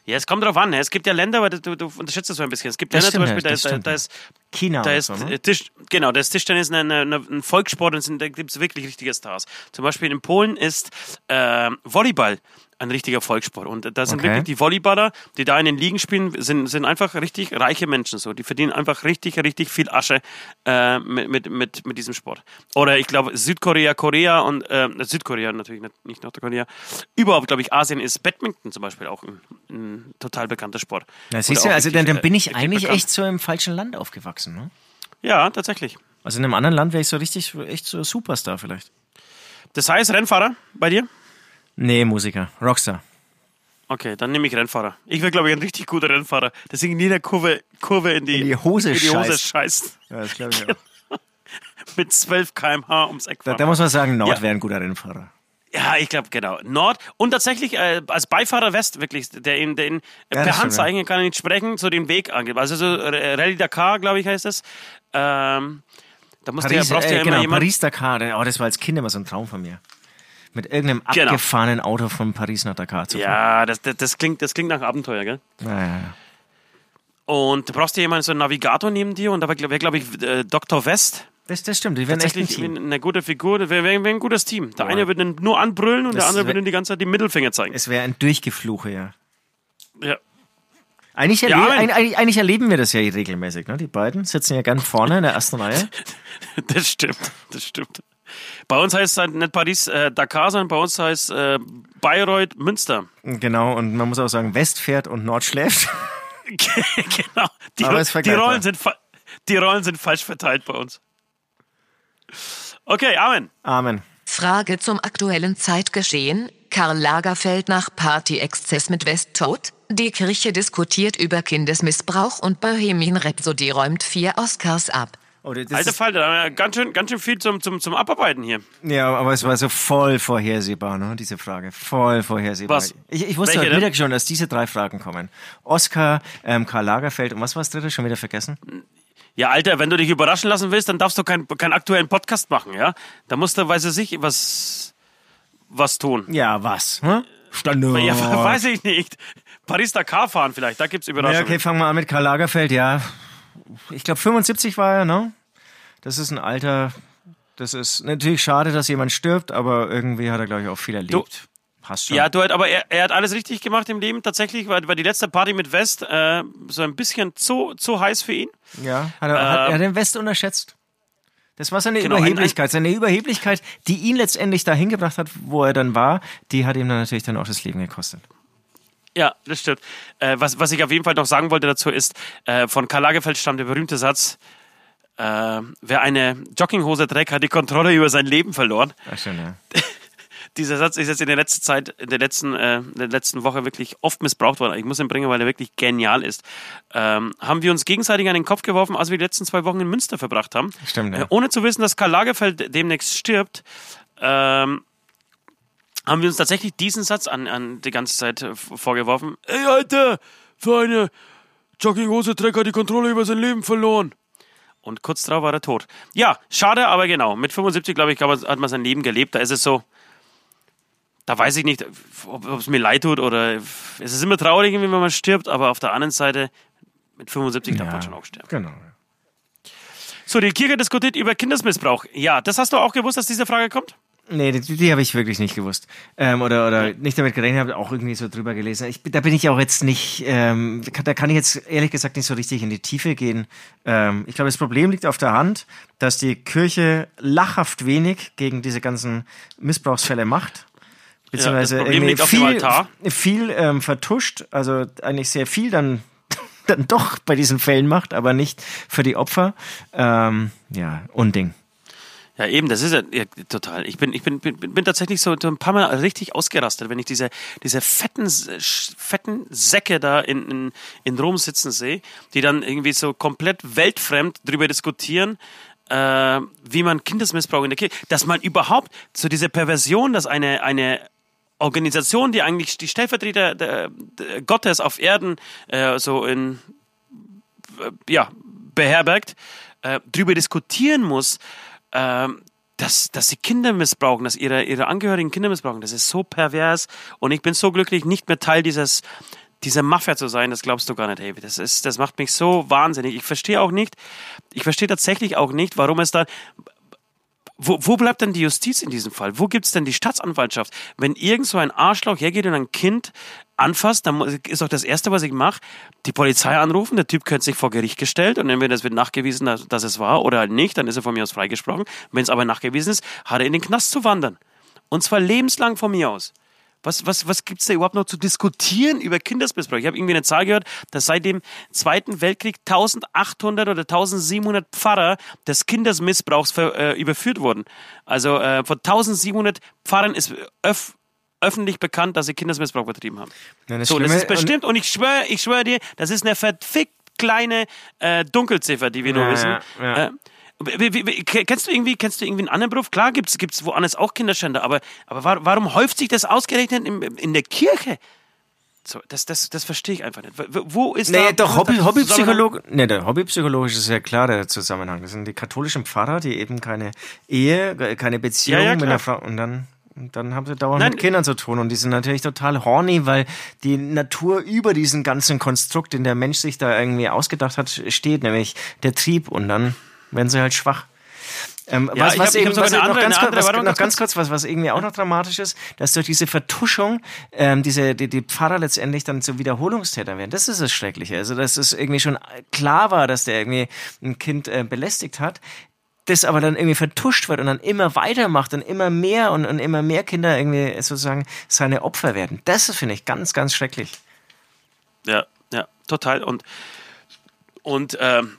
Ja, es kommt drauf an. Es gibt ja Länder, aber du, du unterschätzt das so ein bisschen. Es gibt Das Länder zum stimmt, Beispiel, ja, da ist, da, da ist China Da und ist so, ne? Tisch, genau, das Tischtennis ein, ein, Volkssport und da gibt es wirklich richtige Stars. Zum Beispiel in Polen ist äh, Volleyball ein richtiger Volkssport. Und da sind Okay. wirklich die Volleyballer, die da in den Ligen spielen, sind, sind einfach richtig reiche Menschen. So. Die verdienen einfach richtig, richtig viel Asche äh, mit, mit, mit, mit diesem Sport. Oder ich glaube Südkorea, Korea und äh, Südkorea natürlich, nicht, nicht Nordkorea. Überhaupt, glaube ich, Asien ist Badminton zum Beispiel auch ein, ein total bekannter Sport. Oder siehst du, also richtig, dann, dann äh, bin ich eigentlich bekannt. echt so im falschen Land aufgewachsen, ne? Ja, tatsächlich. Also in einem anderen Land wäre ich so richtig, echt so Superstar vielleicht. Das heißt, Rennfahrer bei dir? Nee, Musiker. Rockstar. Okay, dann nehme ich Rennfahrer. Ich wäre, glaube ich, ein richtig guter Rennfahrer, der sich in jeder Kurve, Kurve in, die, In die Hose in die Hose scheißt. scheißt. Ja, das glaube ich auch. Mit 12 km/h ums Eck Da, fahren. da muss man sagen, Nord Ja. wäre ein guter Rennfahrer. Ja, ich glaube, genau. Nord und tatsächlich äh, als Beifahrer West, wirklich, der ihn, der ihn das per Handzeichen kann er nicht sprechen, so den Weg angibt. Also so Rallye Dakar, glaube ich, heißt das. Ähm, da musst Paris, ja, brauchst äh, ja immer genau, jemand. Paris-Dakar. Oh, das war als Kind immer so ein Traum von mir. Mit irgendeinem Genau. abgefahrenen Auto von Paris nach Dakar zu fahren. Ja, das, das, das, klingt, das klingt nach Abenteuer, gell? Ja, ja, ja. Und du brauchst ja jemanden, so einen Navigator neben dir und da wäre, glaube ich, äh, Dr. West. Das, das stimmt, die wären echt ein Team. eine gute Figur, das wäre wär, wär ein gutes Team. Der Ja. eine würde nur anbrüllen und Das der andere würde die ganze Zeit die Mittelfinger zeigen. Es wäre ein Durchgefluche, ja. Ja. Eigentlich, Ja, erle ein- eigentlich, eigentlich erleben wir das ja regelmäßig. Ne? Die beiden sitzen ja ganz vorne in der ersten Reihe. Das stimmt, das stimmt. Bei uns heißt es halt nicht Paris äh, Dakar, sondern bei uns heißt äh, Bayreuth Münster. Genau, und man muss auch sagen, West fährt und Nord schläft. genau. Die, Aber ist die. Rollen sind, die Rollen sind falsch verteilt bei uns. Okay, Amen. Amen. Frage zum aktuellen Zeitgeschehen. Karl Lagerfeld nach Party-Exzess mit West tot. Die Kirche diskutiert über Kindesmissbrauch und Bohemian Rhapsody räumt vier Oscars ab. Oh, das Alter ist, Falter, da haben wir ganz schön, ganz schön viel zum, zum, zum Abarbeiten hier. ja, aber es war so voll vorhersehbar, ne, diese Frage. Voll vorhersehbar. Was? Ich, ich wusste Welche heute denn? Mittag schon, dass diese drei Fragen kommen. Oscar, ähm, Karl Lagerfeld und was war das dritte? Schon wieder vergessen? Ja, Alter, wenn du dich überraschen lassen willst, dann darfst du keinen keinen aktuellen Podcast machen, ja? Da musst du, weiß ich, was, was tun. Ja, was? Hm? Standard. Ja, weiß ich nicht. Paris-Dakar fahren vielleicht, da gibt's Ja, Überraschungen. okay, fangen wir an mit Karl Lagerfeld. Ja, ich glaube 75 war er, ne? Das ist ein Alter. Das ist natürlich schade, dass jemand stirbt, aber irgendwie hat er, glaube ich, auch viel erlebt. Passt schon. Ja, du halt, aber er, er hat alles richtig gemacht im Leben tatsächlich, weil, weil die letzte Party mit West äh, so ein bisschen zu, zu heiß für ihn. ja hat er, hat, er hat den West unterschätzt. Das war seine Genau, Überheblichkeit. Seine Überheblichkeit, die ihn letztendlich dahin gebracht hat, wo er dann war, die hat ihm dann natürlich dann auch das Leben gekostet. Ja, das stimmt. Äh, was, was ich auf jeden Fall noch sagen wollte dazu ist, äh, von Karl Lagerfeld stammt der berühmte Satz, äh, wer eine Jogginghose trägt, hat die Kontrolle über sein Leben verloren. Ach schön, ja. Dieser Satz ist jetzt in der letzten Zeit, in der letzten, äh, in der letzten Woche wirklich oft missbraucht worden. Ich muss ihn bringen, weil er wirklich genial ist. Ähm, haben wir uns gegenseitig an den Kopf geworfen, als wir die letzten zwei Wochen in Münster verbracht haben. Stimmt, ja. Äh, ohne zu wissen, dass Karl Lagerfeld demnächst stirbt, ähm, haben wir uns tatsächlich diesen Satz an, an die ganze Zeit äh, vorgeworfen. Ey, Alter, für eine Jogginghose Dreck hat die Kontrolle über sein Leben verloren. Und kurz darauf war er tot. Ja, schade, aber genau. Mit 75, glaube ich, hat man sein Leben gelebt. Da ist es so, da weiß ich nicht, ob ob es mir leid tut oder es ist immer traurig, wenn man stirbt, aber auf der anderen Seite, mit 75 darf man schon auch sterben. Genau. So, die Kirche diskutiert über Kindesmissbrauch. Ja, das hast du auch gewusst, dass diese Frage kommt? Nee, die, die habe ich wirklich nicht gewusst. Ähm, oder oder nicht damit gerechnet, habe auch irgendwie so drüber gelesen. Ich, da bin ich auch jetzt nicht, ähm, da kann ich jetzt ehrlich gesagt nicht so richtig in die Tiefe gehen. Ähm, ich glaube, das Problem liegt auf der Hand, dass die Kirche lachhaft wenig gegen diese ganzen Missbrauchsfälle macht. Beziehungsweise Problem irgendwie viel, viel ähm, vertuscht, also eigentlich sehr viel dann dann doch bei diesen Fällen macht, aber nicht für die Opfer. Ähm, ja, Unding. Ja, eben, das ist ja, ja total. Ich bin, ich bin, bin, bin tatsächlich so ein paar Mal richtig ausgerastet, wenn ich diese, diese fetten, fetten Säcke da in, in, in Rom sitzen sehe, die dann irgendwie so komplett weltfremd drüber diskutieren, äh, wie man Kindesmissbrauch in der Kirche, dass man überhaupt so diese Perversion, dass eine, eine Organisation, die eigentlich die Stellvertreter der, der Gottes auf Erden äh, so in ja, beherbergt, äh, drüber diskutieren muss, ähm, dass, dass sie Kinder missbrauchen, dass ihre, ihre Angehörigen Kinder missbrauchen. Das ist so pervers und ich bin so glücklich, nicht mehr Teil dieses, dieser Mafia zu sein, das glaubst du gar nicht, hey. Das, ist, das macht mich so wahnsinnig. Ich verstehe auch nicht, ich verstehe tatsächlich auch nicht, warum es da, wo, wo bleibt denn die Justiz in diesem Fall? Wo gibt's denn die Staatsanwaltschaft? Wenn irgend so ein Arschloch hergeht und ein Kind anfasst, dann ist doch das Erste, was ich mache, die Polizei anrufen, der Typ könnte sich vor Gericht gestellt und entweder es wird nachgewiesen, dass, dass es war oder halt nicht, dann ist er von mir aus freigesprochen. Wenn es aber nachgewiesen ist, hat er in den Knast zu wandern. Und zwar lebenslang von mir aus. Was, was, was gibt's da überhaupt noch zu diskutieren über Kindesmissbrauch? Ich habe irgendwie eine Zahl gehört, dass seit dem Zweiten Weltkrieg 1800 oder 1700 Pfarrer des Kindesmissbrauchs ver, äh, überführt wurden. Also äh, von 1700 Pfarrern ist öff, öffentlich bekannt, dass sie Kindesmissbrauch betrieben haben. Ja, das so, das Schlimme- ist bestimmt, und ich schwöre, ich schwöre dir, das ist eine verfickt kleine äh, Dunkelziffer, die wir nur Ja, wissen. ja. Äh, wie, wie, wie, kennst du irgendwie, kennst du irgendwie einen anderen Beruf? Klar gibt's gibt's woanders auch Kinderschänder, aber, aber wa- warum häuft sich das ausgerechnet in, in der Kirche? So, das, das, das verstehe ich einfach nicht. Wo- ist Nee, da doch, Hobby, da Hobbypsycholog, nee, der Hobbypsychologisch ist ja klar der Zusammenhang. Das sind die katholischen Pfarrer, die eben keine Ehe, keine Beziehung Ja, ja, mit einer Frau und dann und dann haben sie dauernd Nein. mit Kindern zu tun und die sind natürlich total horny, weil die Natur über diesen ganzen Konstrukt, den der Mensch sich da irgendwie ausgedacht hat, steht, nämlich der Trieb und dann werden sie halt schwach. Ähm, Ja, was, ich was hab- eben, was andere- ganz, andere- was, noch ganz ganz kurz, was, was irgendwie auch noch dramatisch ist, dass durch diese Vertuschung ähm, diese, die, die Pfarrer letztendlich dann zu Wiederholungstätern werden. Das ist das Schreckliche. Also, dass es irgendwie schon klar war, dass der irgendwie ein Kind äh, belästigt hat, das aber dann irgendwie vertuscht wird und dann immer weitermacht und immer mehr und, und immer mehr Kinder irgendwie sozusagen seine Opfer werden. Das finde ich ganz, ganz schrecklich. Ja, ja, total. Und, und ähm,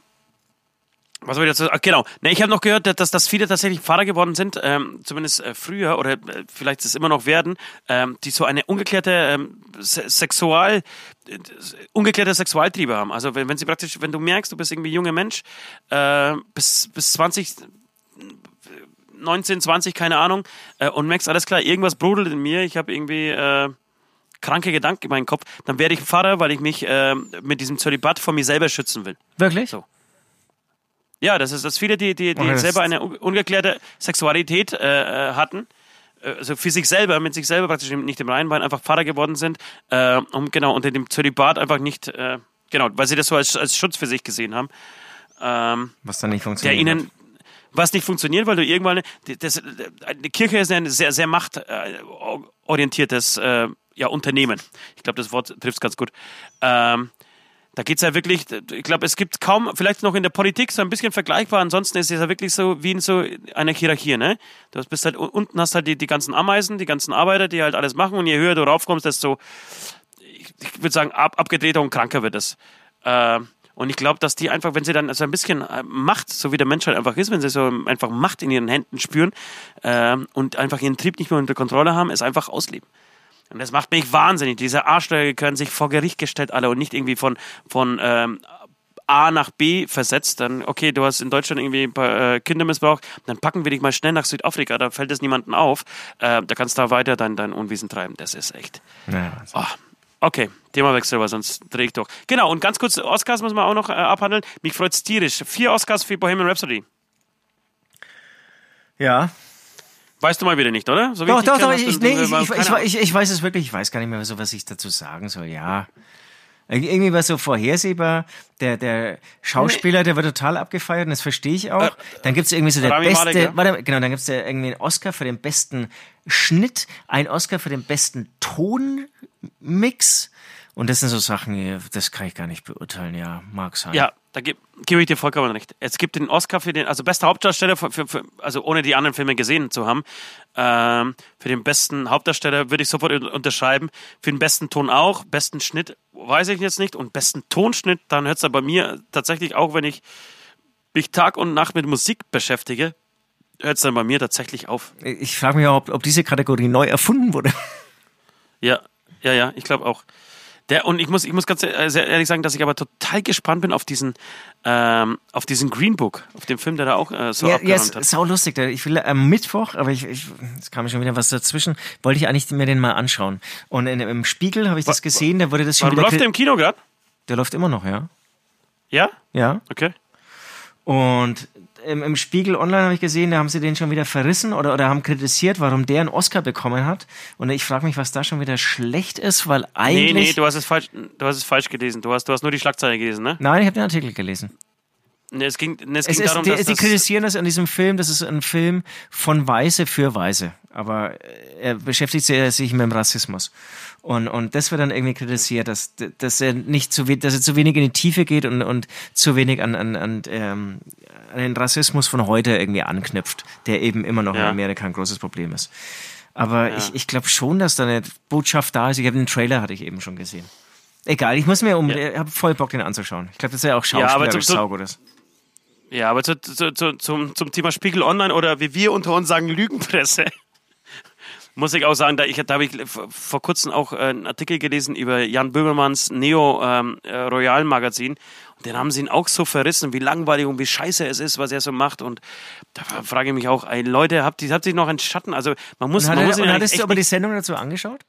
was soll ich dazu sagen? Ach, genau. Ne, ich habe noch gehört, dass, dass viele tatsächlich Pfarrer geworden sind, ähm, zumindest äh, früher oder äh, vielleicht es immer noch werden, ähm, die so eine ungeklärte ähm, Se Sexual, äh, ungeklärte Sexualtriebe haben. Also wenn, wenn sie praktisch, wenn du merkst, du bist irgendwie junger Mensch, äh, bis, bis 20, 19, 20, keine Ahnung, äh, und merkst, alles klar, irgendwas brodelt in mir, ich habe irgendwie äh, kranke Gedanken in meinem Kopf, dann werde ich Pfarrer, weil ich mich äh, mit diesem Zölibat von mir selber schützen will. Wirklich? So. Ja, das ist, dass viele, die, die, die selber eine un- ungeklärte Sexualität äh, äh, hatten, äh, also für sich selber, mit sich selber praktisch nicht im Reinen waren, einfach Pfarrer geworden sind, äh, um genau unter dem Zölibat einfach nicht, äh, genau, weil sie das so als, als Schutz für sich gesehen haben. Ähm, Was dann nicht der funktioniert. ihnen was nicht funktioniert, weil du irgendwann das, die Kirche ist ein sehr sehr machtorientiertes äh, ja Unternehmen. Ich glaube, das Wort trifft ganz gut. Ähm, da geht's ja wirklich, ich glaube, es gibt kaum, vielleicht noch in der Politik so ein bisschen vergleichbar, ansonsten ist es ja wirklich so wie in so einer Hierarchie, ne? Du bist halt, unten hast halt die, die ganzen Ameisen, die ganzen Arbeiter, die halt alles machen und je höher du raufkommst, desto, ich, ich würde sagen, ab, abgedrehter und kranker wird es. Ähm, und ich glaube, dass die einfach, wenn sie dann so ein bisschen äh, Macht, so wie der Mensch halt einfach ist, wenn sie so einfach Macht in ihren Händen spüren ähm, und einfach ihren Trieb nicht mehr unter Kontrolle haben, es einfach ausleben. Und das macht mich wahnsinnig. Diese Arschlöcher können sich vor Gericht gestellt alle und nicht irgendwie von, von ähm, A nach B versetzt. Dann, okay, du hast in Deutschland irgendwie ein paar äh, Kindermissbrauch, dann packen wir dich mal schnell nach Südafrika, da fällt es niemandem auf. Äh, da kannst du da weiter dein, dein Unwesen treiben. Das ist echt. Ja, Oh, okay, Themawechsel, weil sonst drehe ich durch. Genau, und ganz kurz, Oscars müssen wir auch noch äh, abhandeln. Mich freut's tierisch. Vier Oscars für Bohemian Rhapsody. ja. Weißt du mal wieder nicht, oder? So Doch, doch, doch, ich, nee, ich, ich, ich, weiß es wirklich, ich weiß gar nicht mehr so, was ich dazu sagen soll, ja. Ir- Irgendwie war es so vorhersehbar, der, der Schauspieler, der wird total abgefeiert und das verstehe ich auch. Dann gibt's irgendwie so der Rami beste, Malek, ja? warte, genau, dann gibt's da irgendwie einen Oscar für den besten Schnitt, einen Oscar für den besten Tonmix und das sind so Sachen, das kann ich gar nicht beurteilen, ja, mag sein. Ja, da gebe geb ich dir vollkommen recht. Es gibt den Oscar für den, also bester Hauptdarsteller, für, für, für, also ohne die anderen Filme gesehen zu haben, ähm, für den besten Hauptdarsteller würde ich sofort un- unterschreiben. Für den besten Ton auch, besten Schnitt weiß ich jetzt nicht und besten Tonschnitt, dann hört es bei mir tatsächlich auch, wenn ich mich Tag und Nacht mit Musik beschäftige, hört es dann bei mir tatsächlich auf. Ich frage mich auch, ob, ob diese Kategorie neu erfunden wurde. Ja, ja, ja, ich glaube auch. Der, und ich muss, ich muss ganz äh, sehr ehrlich sagen, dass ich aber total gespannt bin auf diesen, ähm, auf diesen Green Book, auf den Film, der da auch äh, so Ja, ja, ist hat. sau lustig. Ich will am Mittwoch, aber ich, ich, es kam schon wieder was dazwischen, wollte ich eigentlich mir den mal anschauen. Und in, im Spiegel habe ich das gesehen, da wurde das schon Warum wieder. läuft der im Kino gerade? der läuft immer noch, ja. Ja? Ja. Okay. Und im, im Spiegel Online habe ich gesehen, da haben sie den schon wieder verrissen oder, oder haben kritisiert, warum der einen Oscar bekommen hat. Und ich frage mich, was da schon wieder schlecht ist, weil Nee, eigentlich. nee, du hast es falsch, du hast es falsch gelesen. Du hast, du hast nur die Schlagzeile gelesen, ne? Nein, ich habe den Artikel gelesen. Es ging, es Es ging ist, darum, dass das, kritisieren das an diesem Film, das ist ein Film von Weiße für Weiße. Aber äh, er beschäftigt sich mit dem Rassismus. Und, und das wird dann irgendwie kritisiert, dass, dass er nicht zu dass er zu wenig in die Tiefe geht und, und zu wenig an, an, an, ähm, an den Rassismus von heute irgendwie anknüpft, der eben immer noch in Ja. Amerika ein großes Problem ist. Aber ich, ich glaube schon, dass da eine Botschaft da ist. Ich habe den Trailer hatte ich eben schon gesehen. Egal, ich muss mir um, Ja. ich habe voll Bock, den anzuschauen. Ich glaube, dass er auch Ja, aber zum- saugut ist. Ja, aber zu, zu, zu, zum, zum Thema Spiegel Online oder wie wir unter uns sagen, Lügenpresse. muss ich auch sagen, da, ich, da habe ich vor kurzem auch äh, einen Artikel gelesen über Jan Böhmermanns Neo ähm, äh, Royal Magazin. Und den haben sie ihn auch so verrissen, wie langweilig und wie scheiße es ist, was er so macht. Und da frage ich mich auch, ey, Leute, habt ihr, habt ihr noch einen Schatten? Also man muss, Und, man hat muss er, ihn und hattest du aber die Sendung dazu angeschaut?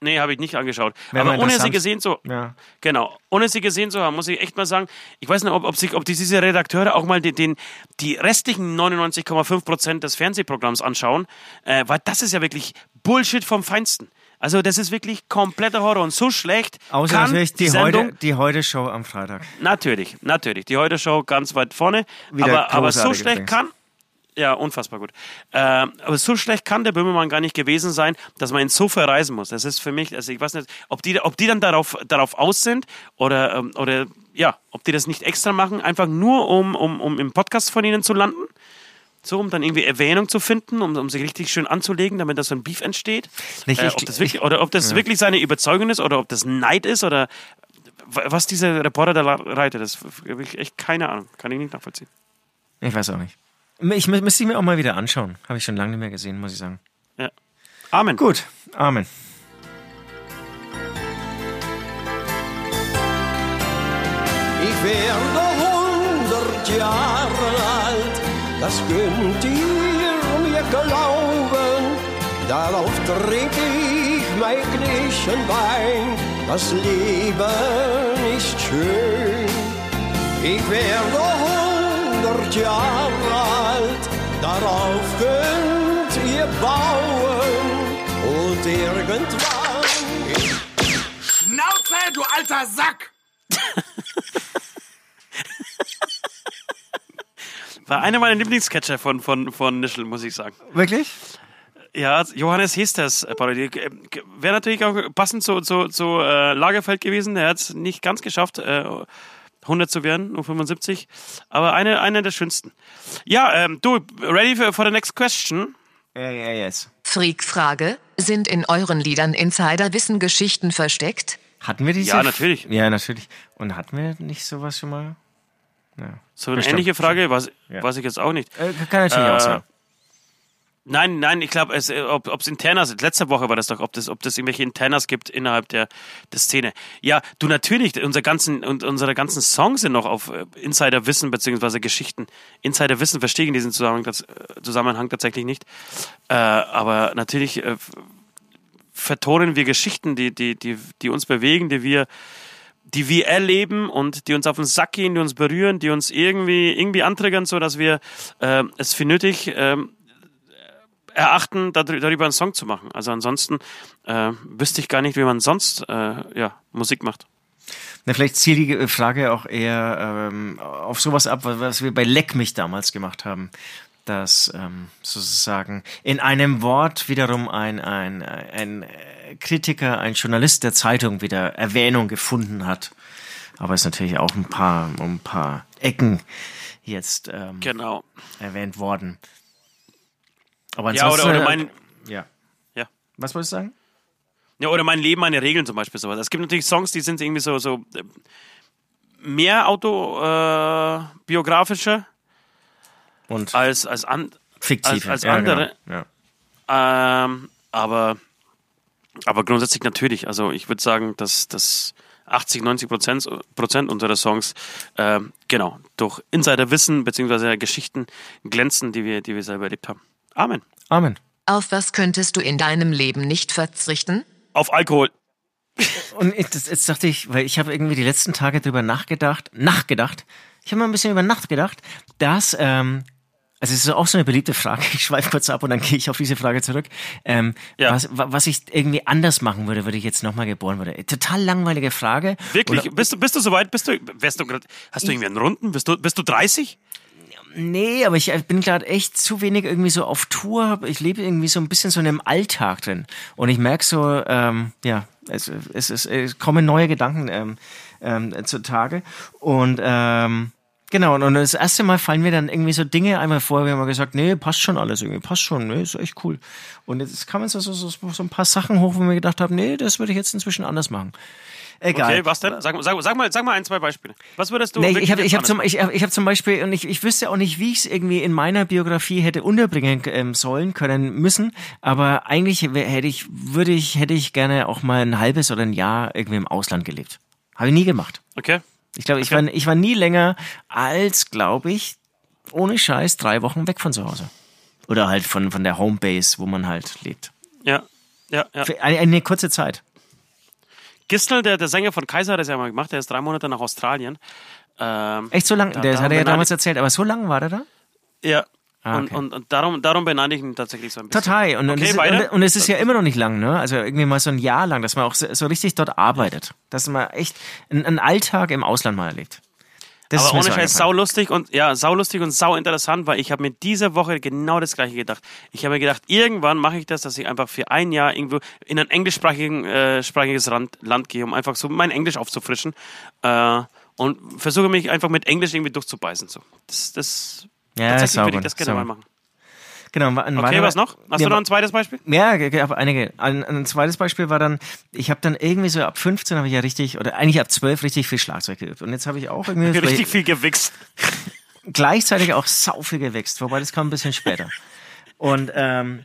Nee, habe ich nicht angeschaut. Wäre Aber ohne sie gesehen zu, Ja. genau, ohne sie gesehen zu haben, muss ich echt mal sagen, ich weiß nicht, ob, ob, sich, ob die, diese Redakteure auch mal den, den, die restlichen 99,5 Prozent des Fernsehprogramms anschauen, äh, weil das ist ja wirklich Bullshit vom Feinsten. Also das ist wirklich kompletter Horror und so schlecht. Außer kann natürlich die, Sendung, heute, die Heute-Show am Freitag. Natürlich, natürlich. Die Heute-Show ganz weit vorne. Wieder aber, aber so schlecht übrigens. kann. Ja, unfassbar gut. Ähm, aber so schlecht kann der Böhmermann gar nicht gewesen sein, dass man ihn so verreisen muss. Das ist für mich, also ich weiß nicht, ob die, ob die dann darauf, darauf aus sind oder, ähm, oder ja, ob die das nicht extra machen, einfach nur um, um, um im Podcast von ihnen zu landen. So, um dann irgendwie Erwähnung zu finden, um, um sich richtig schön anzulegen, damit da so ein Beef entsteht. Nicht, äh, ob das wirklich, oder ob das wirklich seine Überzeugung ist oder ob das Neid ist oder was dieser Reporter da reitet, das habe ich echt keine Ahnung. Kann ich nicht nachvollziehen. Ich weiß auch nicht. Ich mü- müsste ich mir auch mal wieder anschauen. Habe ich schon lange nicht mehr gesehen, muss ich sagen. Ja. Amen. Gut, Amen. Ich werde hundert Jahre alt, das könnt ihr mir glauben. Darauf trinke ich mein Gläschen Wein, das Leben ist schön. Ich werde hundert Jahre alt, darauf könnt ihr bauen. Und irgendwann Schnauze, du alter Sack! War einer meiner Lieblingscatcher von, von, von Nischel, muss ich sagen. Wirklich? Ja, Johannes Hesters äh, Parodie. Wäre natürlich auch passend zu, zu, zu äh, Lagerfeld gewesen. Er hat es nicht ganz geschafft, äh, 100 zu werden, nur 75. Aber eine, eine der schönsten. Ja, ähm, du, ready for, for the next question? Ja, ja, yes. Freak-Frage. Sind in euren Liedern Insiderwissen-Geschichten versteckt? Hatten wir diese? Ja, natürlich. Ja, natürlich. Und hatten wir nicht sowas schon mal? Ja. So eine Bestimmt. ähnliche Frage, weiß, Ja. weiß ich jetzt auch nicht. Äh, kann natürlich auch Äh, sein. Nein, nein, ich glaube, äh, ob es Internas, letzte Woche war das doch, ob das, ob das irgendwelche Internas gibt innerhalb der, der Szene. Ja, du natürlich, unser ganzen, und unsere ganzen Songs sind noch auf äh, Insiderwissen beziehungsweise Geschichten. Insiderwissen verstehe ich in diesem Zusammenhang, äh, Zusammenhang tatsächlich nicht. Äh, aber natürlich äh, vertonen wir Geschichten, die, die, die, die uns bewegen, die wir, die wir erleben und die uns auf den Sack gehen, die uns berühren, die uns irgendwie, irgendwie antriggern, so dass wir äh, es für nötig ähm, erachten, darüber einen Song zu machen. Also ansonsten äh, wüsste ich gar nicht, wie man sonst äh, ja, Musik macht. Na, vielleicht zielt die äh, Frage auch eher ähm, auf sowas ab, was wir bei Leck mich damals gemacht haben. Dass ähm, sozusagen in einem Wort wiederum ein, ein, ein äh, Kritiker, ein Journalist der Zeitung wieder Erwähnung gefunden hat. Aber es ist natürlich auch ein paar, um ein paar Ecken jetzt ähm, Genau. erwähnt worden. Aber Ja, oder, oder äh, mein, ja. ja. Was wolltest du sagen? Ja, oder mein Leben, meine Regeln zum Beispiel sowas. Es gibt natürlich Songs, die sind irgendwie so, so äh, mehr autobiografischer äh, Und als, als, an, als- als ja, andere- Genau. Ja. Ähm, aber, aber grundsätzlich natürlich. Also ich würde sagen, dass, dass 80, 90 Prozent, Prozent unserer Songs ähm, genau durch Insiderwissen bzw. Geschichten glänzen, die wir, die wir selber erlebt haben. Amen. Amen. Auf was könntest du in deinem Leben nicht verzichten? Auf Alkohol. Und jetzt dachte ich, weil ich habe irgendwie die letzten Tage drüber nachgedacht, nachgedacht, ich habe mal ein bisschen über Nacht gedacht, dass, ähm, also es ist auch so eine beliebte Frage, ich schweife kurz ab und dann gehe ich auf diese Frage zurück, ähm, Ja. was, wa- was ich irgendwie anders machen würde, würde ich jetzt nochmal geboren würde. Total langweilige Frage. Wirklich? Oder, bist du, bist du soweit? Bist du, wärst du grad, hast du irgendwie einen Runden? Bist du, bist du 30? Nee, aber ich äh, bin gerade echt zu wenig irgendwie so auf Tour. Ich lebe irgendwie so ein bisschen so in einem Alltag drin. Und ich merke so, ähm, ja, es, es, es, es kommen neue Gedanken ähm, ähm, zutage. Und ähm, genau, und das erste Mal fallen mir dann irgendwie so Dinge einmal vor, wir haben gesagt, nee, passt schon alles irgendwie, passt schon, nee, ist echt cool. Und jetzt kamen so, so, so ein paar Sachen hoch, wo wir gedacht haben, nee, das würde ich jetzt inzwischen anders machen. Egal. Okay, was denn? Sag, sag, sag, mal, sag mal ein, zwei Beispiele. Was würdest du Nee, ich habe ich hab zum, ich hab, ich hab zum Beispiel, und ich, ich wüsste auch nicht, wie ich es irgendwie in meiner Biografie hätte unterbringen ähm, sollen, können, müssen, aber eigentlich hätte ich, würde ich, hätte ich gerne auch mal ein halbes oder ein Jahr irgendwie im Ausland gelebt. Habe ich nie gemacht. Okay. Ich glaube, ich, war, ich war nie länger als, glaube ich, ohne Scheiß, drei Wochen weg von zu Hause. Oder halt von, von der Homebase, wo man halt lebt. Ja. Ja, ja. Eine, eine kurze Zeit. Gistel, der, der Sänger von Kaiser, hat das ja mal gemacht, der ist drei Monate nach Australien. Ähm, Echt so lang? Da- das hat er ja damals erzählt, aber so lang war der da? ja. Ah, und, okay. und, und darum, darum beneide ich ihn tatsächlich so ein bisschen. Total. Und, und, Okay, es, und, und es ist ja immer noch nicht lang, ne? Also irgendwie mal so ein Jahr lang, dass man auch so, so richtig dort arbeitet. Dass man echt einen, einen Alltag im Ausland mal erlebt. Das ist Aber ohne Scheiß eingefallen. saulustig und ja, saulustig und sau interessant, weil ich habe mir diese Woche genau das gleiche gedacht. Ich habe mir gedacht, irgendwann mache ich das, dass ich einfach für ein Jahr irgendwo in ein englischsprachigen, äh, sprachiges Land, Land gehe, um einfach so mein Englisch aufzufrischen. Äh, und versuche mich einfach mit Englisch irgendwie durchzubeißen. So. Das, das Ja, tatsächlich würde ich das gerne mal machen. Genau, ein Okay, weiterer- was noch? Hast Ja, du noch ein zweites Beispiel? Ja, aber einige. Ein, ein zweites Beispiel war dann, ich habe dann irgendwie so ab 15 habe ich ja richtig, oder eigentlich ab 12 richtig viel Schlagzeug geübt. Und jetzt habe ich auch irgendwie Richtig viel gewichst. gleichzeitig auch sau viel gewächst, wobei das kam ein bisschen später. Und ähm,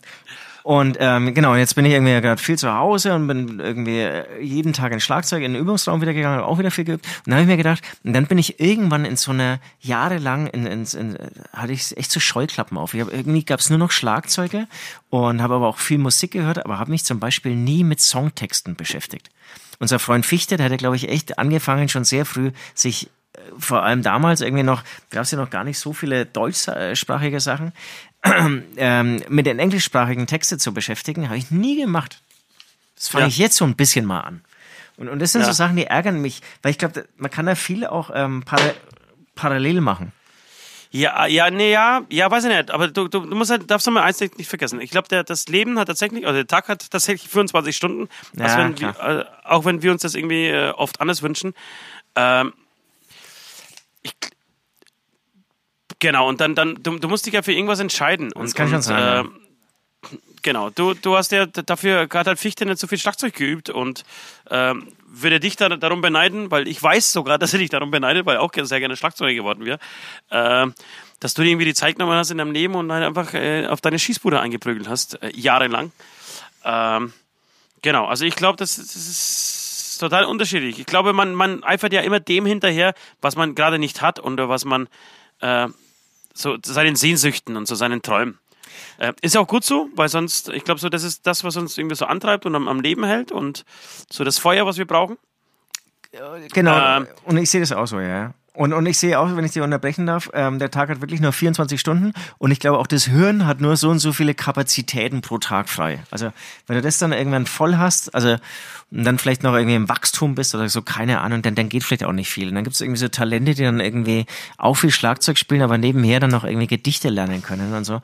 und ähm, genau, jetzt bin ich irgendwie gerade viel zu Hause und bin irgendwie äh, jeden Tag in Schlagzeug in den Übungsraum wieder gegangen, auch wieder viel geübt. Und dann habe ich mir gedacht, und dann bin ich irgendwann in so einer jahrelang in, in, in hatte ich echt so Scheuklappen auf. Ich hab, irgendwie gab es nur noch Schlagzeuge und habe aber auch viel Musik gehört, aber habe mich zum Beispiel nie mit Songtexten beschäftigt. Unser Freund Fichte, der hatte, glaube ich, echt angefangen, schon sehr früh sich äh, vor allem damals irgendwie noch, gab es ja noch gar nicht so viele deutschsprachige Sachen, ähm, mit den englischsprachigen Texten zu beschäftigen, habe ich nie gemacht. Das fange Ja. ich jetzt so ein bisschen mal an. Und, und das sind Ja. so Sachen, die ärgern mich, weil ich glaube, man kann da viel auch ähm, para parallel machen. Ja, ja, nee, ja, ja, weiß ich nicht. Aber du, du, du musst halt, darfst du mal eins nicht nicht vergessen. Ich glaube, der, das Leben hat tatsächlich, also der Tag hat tatsächlich 24 Stunden. Ja, also wenn wir, äh, auch wenn wir uns das irgendwie äh, oft anders wünschen. Ähm, ich, genau, und dann, dann du, du musst dich ja für irgendwas entscheiden. Und, kann und, schon sein, Äh, genau, du, du hast ja dafür gerade halt Fichte nicht so viel Schlagzeug geübt und ähm, würde dich da, darum beneiden, weil ich weiß sogar, dass er dich darum beneidet, weil er auch sehr gerne Schlagzeuger geworden wäre, äh, dass du dir irgendwie die Zeit genommen hast in deinem Leben und halt einfach äh, auf deine Schießbude eingeprügelt hast, äh, jahrelang. Ähm, genau, also ich glaube, das, das ist total unterschiedlich. Ich glaube, man, man eifert ja immer dem hinterher, was man gerade nicht hat und was man so seinen Sehnsüchten und so seinen Träumen. Äh, ist ja auch gut so, weil sonst, ich glaube, so, das ist das, was uns irgendwie so antreibt und am, am Leben hält und so das Feuer, was wir brauchen. Genau. Ähm, und ich sehe das auch so, ja. Und, und ich sehe auch, wenn ich dir unterbrechen darf, ähm, der Tag hat wirklich nur 24 Stunden und ich glaube auch das Hirn hat nur so und so viele Kapazitäten pro Tag frei. Also wenn du das dann irgendwann voll hast, also und dann vielleicht noch irgendwie im Wachstum bist oder so, keine Ahnung, dann, dann geht vielleicht auch nicht viel. Und dann gibt es irgendwie so Talente, die dann irgendwie auch viel Schlagzeug spielen, aber nebenher dann noch irgendwie Gedichte lernen können und so.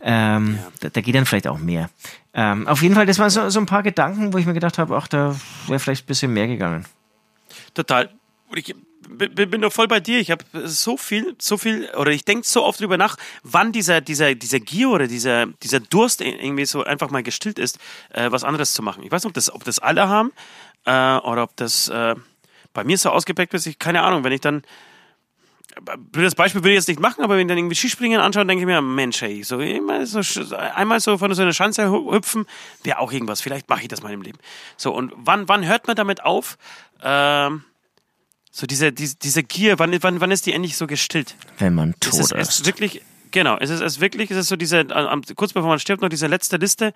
Ähm, da, da geht dann vielleicht auch mehr. Ähm, auf jeden Fall, das waren so, so ein paar Gedanken, wo ich mir gedacht habe, ach, da wäre vielleicht ein bisschen mehr gegangen. Total. Und ich bin, doch voll bei dir. Ich habe so viel, so viel, oder ich denke so oft drüber nach, wann dieser, dieser, dieser Gier oder dieser, dieser Durst irgendwie so einfach mal gestillt ist, äh, was anderes zu machen. Ich weiß nicht, ob das, ob das alle haben äh, oder ob das äh, bei mir so ausgeprägt ist. Ich, keine Ahnung, wenn ich dann blödes Beispiel würde ich jetzt nicht machen, aber wenn ich dann irgendwie Skispringen anschaue, denke ich mir, Mensch, ey, so, so einmal so von so einer Schanze hü- hüpfen, wäre auch irgendwas. Vielleicht mache ich das mal im Leben. So, und wann, wann hört man damit auf? Ähm, so diese, diese, diese Gier, wann, wann, wann ist die endlich so gestillt? Wenn man Ist tot es erst wirklich, genau, ist es wirklich, ist es so diese, äh, kurz bevor man stirbt, noch diese letzte Liste,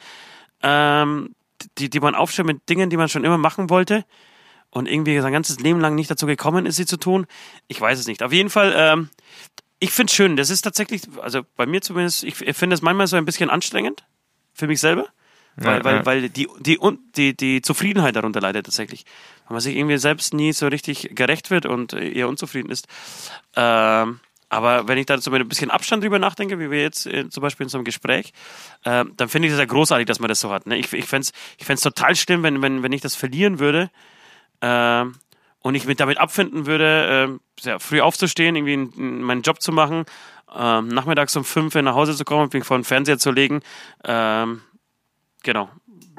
ähm, die, die man aufstellt mit Dingen, die man schon immer machen wollte und irgendwie sein ganzes Leben lang nicht dazu gekommen ist, sie zu tun. Ich weiß es nicht. Auf jeden Fall, ähm, ich finde es schön. Das ist tatsächlich, also bei mir zumindest, ich finde es manchmal so ein bisschen anstrengend für mich selber. Weil, Ja, weil, ja. weil die, die, un- die, die Zufriedenheit darunter leidet tatsächlich. Man sich irgendwie selbst nie so richtig gerecht wird und eher unzufrieden ist. Ähm, aber wenn ich da so mit ein bisschen Abstand drüber nachdenke, wie wir jetzt äh, zum Beispiel in so einem Gespräch, äh, dann finde ich es ja großartig, dass man das so hat. Ne? Ich, ich fände es ich total schlimm, wenn, wenn, wenn ich das verlieren würde ähm, und ich mich damit abfinden würde, ähm, sehr früh aufzustehen, irgendwie in, in meinen Job zu machen, ähm, nachmittags um fünf nach Hause zu kommen, mich vor den Fernseher zu legen. Ähm, genau.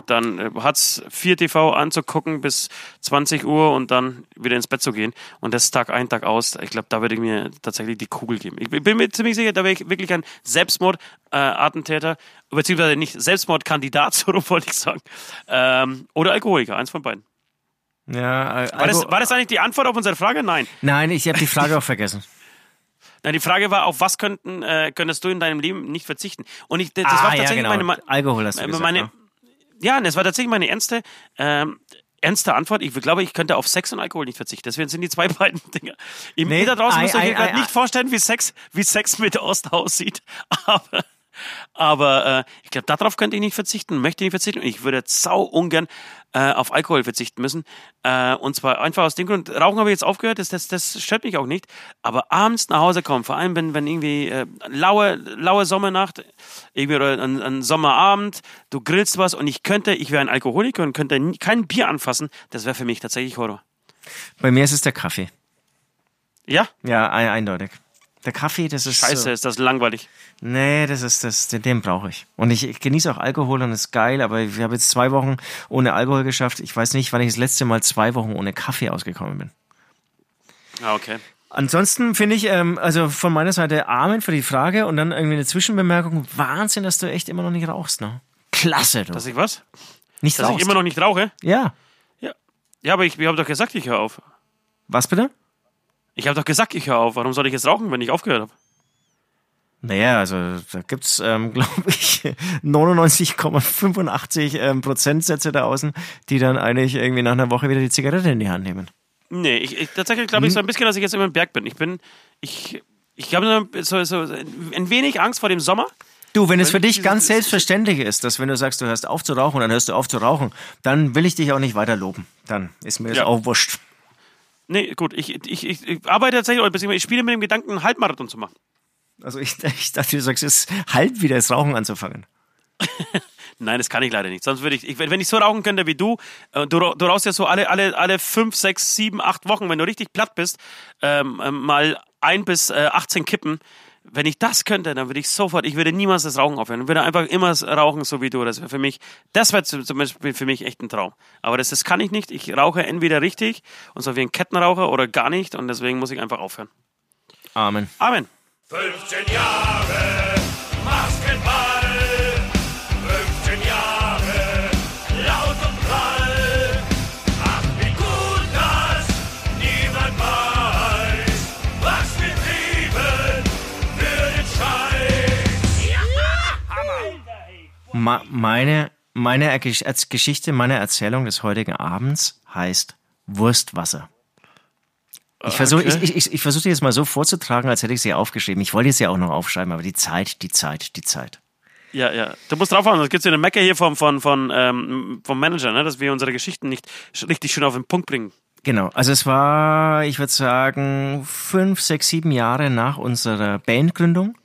Dann äh, hat's 4 TV anzugucken bis 20 Uhr und dann wieder ins Bett zu gehen. Und das Tag ein, Tag aus. Ich glaube, da würde ich mir tatsächlich die Kugel geben. Ich bin mir ziemlich sicher, da wäre ich wirklich ein Selbstmord-Attentäter, äh, beziehungsweise nicht Selbstmordkandidat, so wollte ich sagen. Ähm, oder Alkoholiker, eins von beiden. Ja, äh, War das, war das eigentlich die Antwort auf unsere Frage? Nein. Nein, ich habe die Frage auch vergessen. Na, die Frage war, auf was könnten, äh, könntest du in deinem Leben nicht verzichten? Und ich, das ah, war ja, tatsächlich genau. meine, Ma- Alkohol hast du gesagt, meine, ne? Ja, das war tatsächlich meine ernste, ähm, ernste Antwort. Ich glaube, ich könnte auf Sex und Alkohol nicht verzichten. Deswegen sind die zwei beiden Dinge. Ihr Nee, da draußen ei, müsst ihr euch ei, gerade ei, nicht ei. vorstellen, wie Sex, wie Sex mit Ost aussieht. Aber, aber äh, ich glaube, darauf könnte ich nicht verzichten, möchte nicht verzichten. Und ich würde sau ungern äh, auf Alkohol verzichten müssen. Äh, und zwar einfach aus dem Grund, Rauchen habe ich jetzt aufgehört, das, das, das stört mich auch nicht. Aber abends nach Hause kommen, vor allem wenn, wenn irgendwie äh, laue, laue Sommernacht, irgendwie oder ein, ein Sommerabend, du grillst was und ich könnte, ich wäre ein Alkoholiker und könnte nie, kein Bier anfassen, das wäre für mich tatsächlich Horror. Bei mir ist es der Kaffee. Ja? Ja, ein, eindeutig. Der Kaffee, das ist. Scheiße, So, ist das langweilig. nee, das ist das, den, den brauche ich. Und ich, ich genieße auch Alkohol und ist geil, aber ich habe jetzt zwei Wochen ohne Alkohol geschafft. Ich weiß nicht, wann ich das letzte Mal zwei Wochen ohne Kaffee ausgekommen bin. Ah, okay. Ansonsten finde ich, ähm, also von meiner Seite Amen für die Frage und dann irgendwie eine Zwischenbemerkung. Wahnsinn, dass du echt immer noch nicht rauchst, ne? Klasse, du. Dass ich was? nicht Dass rauchst. ich immer noch nicht rauche? ja. Ja. Ja, aber ich, ich habe doch gesagt, ich höre auf. Was bitte? Ich habe doch gesagt, ich höre auf. Warum soll ich jetzt rauchen, wenn ich aufgehört habe? Naja, also da gibt's, ähm, glaube ich, 99,85 ähm, Prozentsätze da außen, die dann eigentlich irgendwie nach einer Woche wieder die Zigarette in die Hand nehmen. Nee, ich, ich tatsächlich glaube ich so ein bisschen, dass ich jetzt immer im Berg bin. Ich bin, ich, ich habe so, so ein wenig Angst vor dem Sommer. Du, wenn es für dich ganz selbstverständlich ist, dass wenn du sagst, du hörst auf zu rauchen dann hörst du auf zu rauchen, dann will ich dich auch nicht weiter loben. Dann ist mir das Ja. auch wurscht. Nee, gut, ich, ich, ich, ich arbeite tatsächlich, oder beziehungsweise ich spiele mit dem Gedanken, einen Halbmarathon zu machen. Also ich, ich dachte, du sagst, es ist halb wieder das Rauchen anzufangen. Nein, das kann ich leider nicht. Sonst würde ich, ich wenn ich so rauchen könnte wie du, äh, du, du rauchst ja so alle, alle, alle fünf, sechs, sieben, acht Wochen, wenn du richtig platt bist, ähm, ähm, mal ein bis äh, 18 Kippen. Wenn ich das könnte, dann würde ich sofort, ich würde niemals das Rauchen aufhören. Ich würde einfach immer rauchen, so wie du. Das wäre für mich, das wäre zum Beispiel für mich echt ein Traum. Aber das, das kann ich nicht. Ich rauche entweder richtig und so wie ein Kettenraucher oder gar nicht und deswegen muss ich einfach aufhören. Amen. Amen. 15 Jahre meine, meine Geschichte, meine Erzählung des heutigen Abends heißt Wurstwasser. Ich versuche Okay. ich, ich, ich versuch die jetzt mal so vorzutragen, als hätte ich sie aufgeschrieben. Ich wollte es ja auch noch aufschreiben, aber die Zeit, die Zeit, die Zeit. Ja, ja. Du musst draufhauen, sonst gibt es eine Mecke hier vom, vom, vom, ähm, vom Manager, ne? dass wir unsere Geschichten nicht richtig schön auf den Punkt bringen. Genau, also es war, ich würde sagen, fünf, sechs, sieben Jahre nach unserer Bandgründung.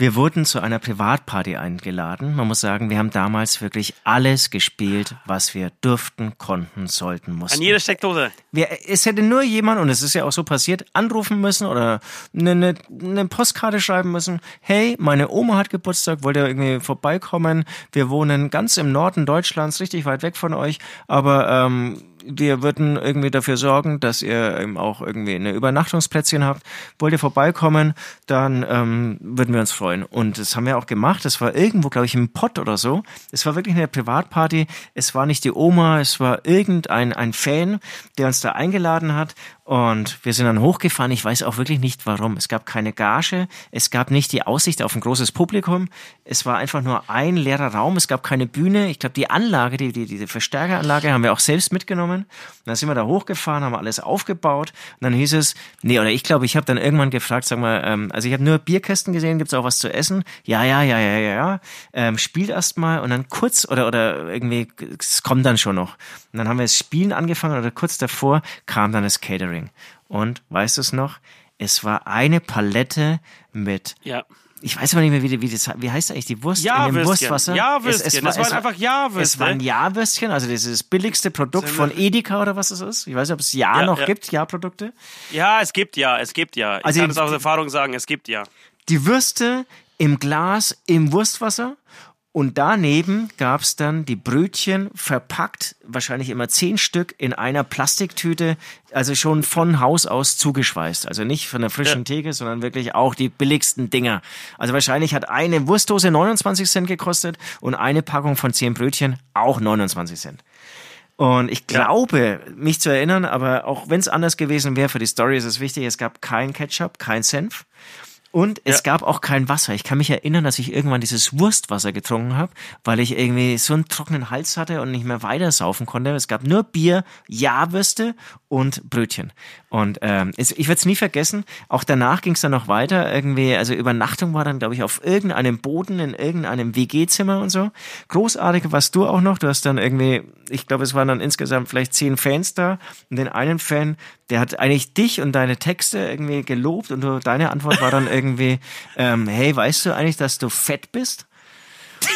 Wir wurden zu einer Privatparty eingeladen. Man muss sagen, wir haben damals wirklich alles gespielt, was wir durften, konnten, sollten, mussten. An jeder Steckdose. Wir, es hätte nur jemand, und es ist ja auch so passiert, anrufen müssen oder eine, eine, eine Postkarte schreiben müssen. Hey, meine Oma hat Geburtstag, wollt ihr irgendwie vorbeikommen? Wir wohnen ganz im Norden Deutschlands, richtig weit weg von euch, aber ähm, wir würden irgendwie dafür sorgen, dass ihr eben auch irgendwie eine Übernachtungsplätzchen habt. Wollt ihr vorbeikommen, dann ähm, würden wir uns freuen. Und das haben wir auch gemacht. Das war irgendwo, glaube ich, im Pott oder so. Es war wirklich eine Privatparty. Es war nicht die Oma, es war irgendein ein Fan, der uns da eingeladen hat. Und wir sind dann hochgefahren. Ich weiß auch wirklich nicht warum. Es gab keine Gage. Es gab nicht die Aussicht auf ein großes Publikum. Es war einfach nur ein leerer Raum. Es gab keine Bühne. Ich glaube, die Anlage, die, die, diese Verstärkeranlage haben wir auch selbst mitgenommen. Und dann sind wir da hochgefahren, haben alles aufgebaut. Und dann hieß es, nee, oder ich glaube, ich habe dann irgendwann gefragt, sag mal, ähm, also ich habe nur Bierkästen gesehen, gibt's auch was zu essen? Ja, ja, ja, ja, ja, ja. Ähm, spielt erst mal und dann kurz oder, oder irgendwie, es kommt dann schon noch. Und dann haben wir das Spielen angefangen oder kurz davor kam dann das Catering. Und weißt du es noch? Es war eine Palette mit Ja. ich weiß aber nicht mehr, wie, die- wie, das, wie heißt eigentlich die Wurst in dem Ja-Würstchen. Wurstwasser? Ja-Würstchen. Das waren einfach Ja-Würste. Es waren Ja-Würstchen, also das billigste Produkt von Edeka oder was es ist. Ich weiß nicht, ob es Ja, Ja, noch ja. gibt, Ja-Produkte. Ja, es gibt ja, es gibt ja. Ich Also kann es aus Erfahrung sagen, es gibt ja. Die Würste im Glas, im Wurstwasser Und daneben gab's dann die Brötchen verpackt, wahrscheinlich immer zehn Stück in einer Plastiktüte, also schon von Haus aus zugeschweißt. Also nicht von der frischen Ja. Theke, sondern wirklich auch die billigsten Dinger. Also wahrscheinlich hat eine Wurstdose 29 Cent gekostet und eine Packung von zehn Brötchen auch 29 Cent. Und ich glaube, mich zu erinnern, aber auch wenn es anders gewesen wäre, für die Story ist es wichtig, es gab kein Ketchup, kein Senf. Und es Ja. gab auch kein Wasser. Ich kann mich erinnern, dass ich irgendwann dieses Wurstwasser getrunken habe, weil ich irgendwie so einen trockenen Hals hatte und nicht mehr weiter saufen konnte. Es gab nur Bier, Jahrwürste und Brötchen. Und ähm, es, ich werde es nie vergessen. Auch danach ging es dann noch weiter. Irgendwie, also Übernachtung war dann, glaube ich, auf irgendeinem Boden in irgendeinem WG-Zimmer und so. Großartig warst du auch noch. Du hast dann irgendwie, ich glaube, es waren dann insgesamt vielleicht zehn Fans da. Und den einen Fan, der hat eigentlich dich und deine Texte irgendwie gelobt und du, deine Antwort war dann irgendwie, ähm, hey, weißt du eigentlich, dass du fett bist?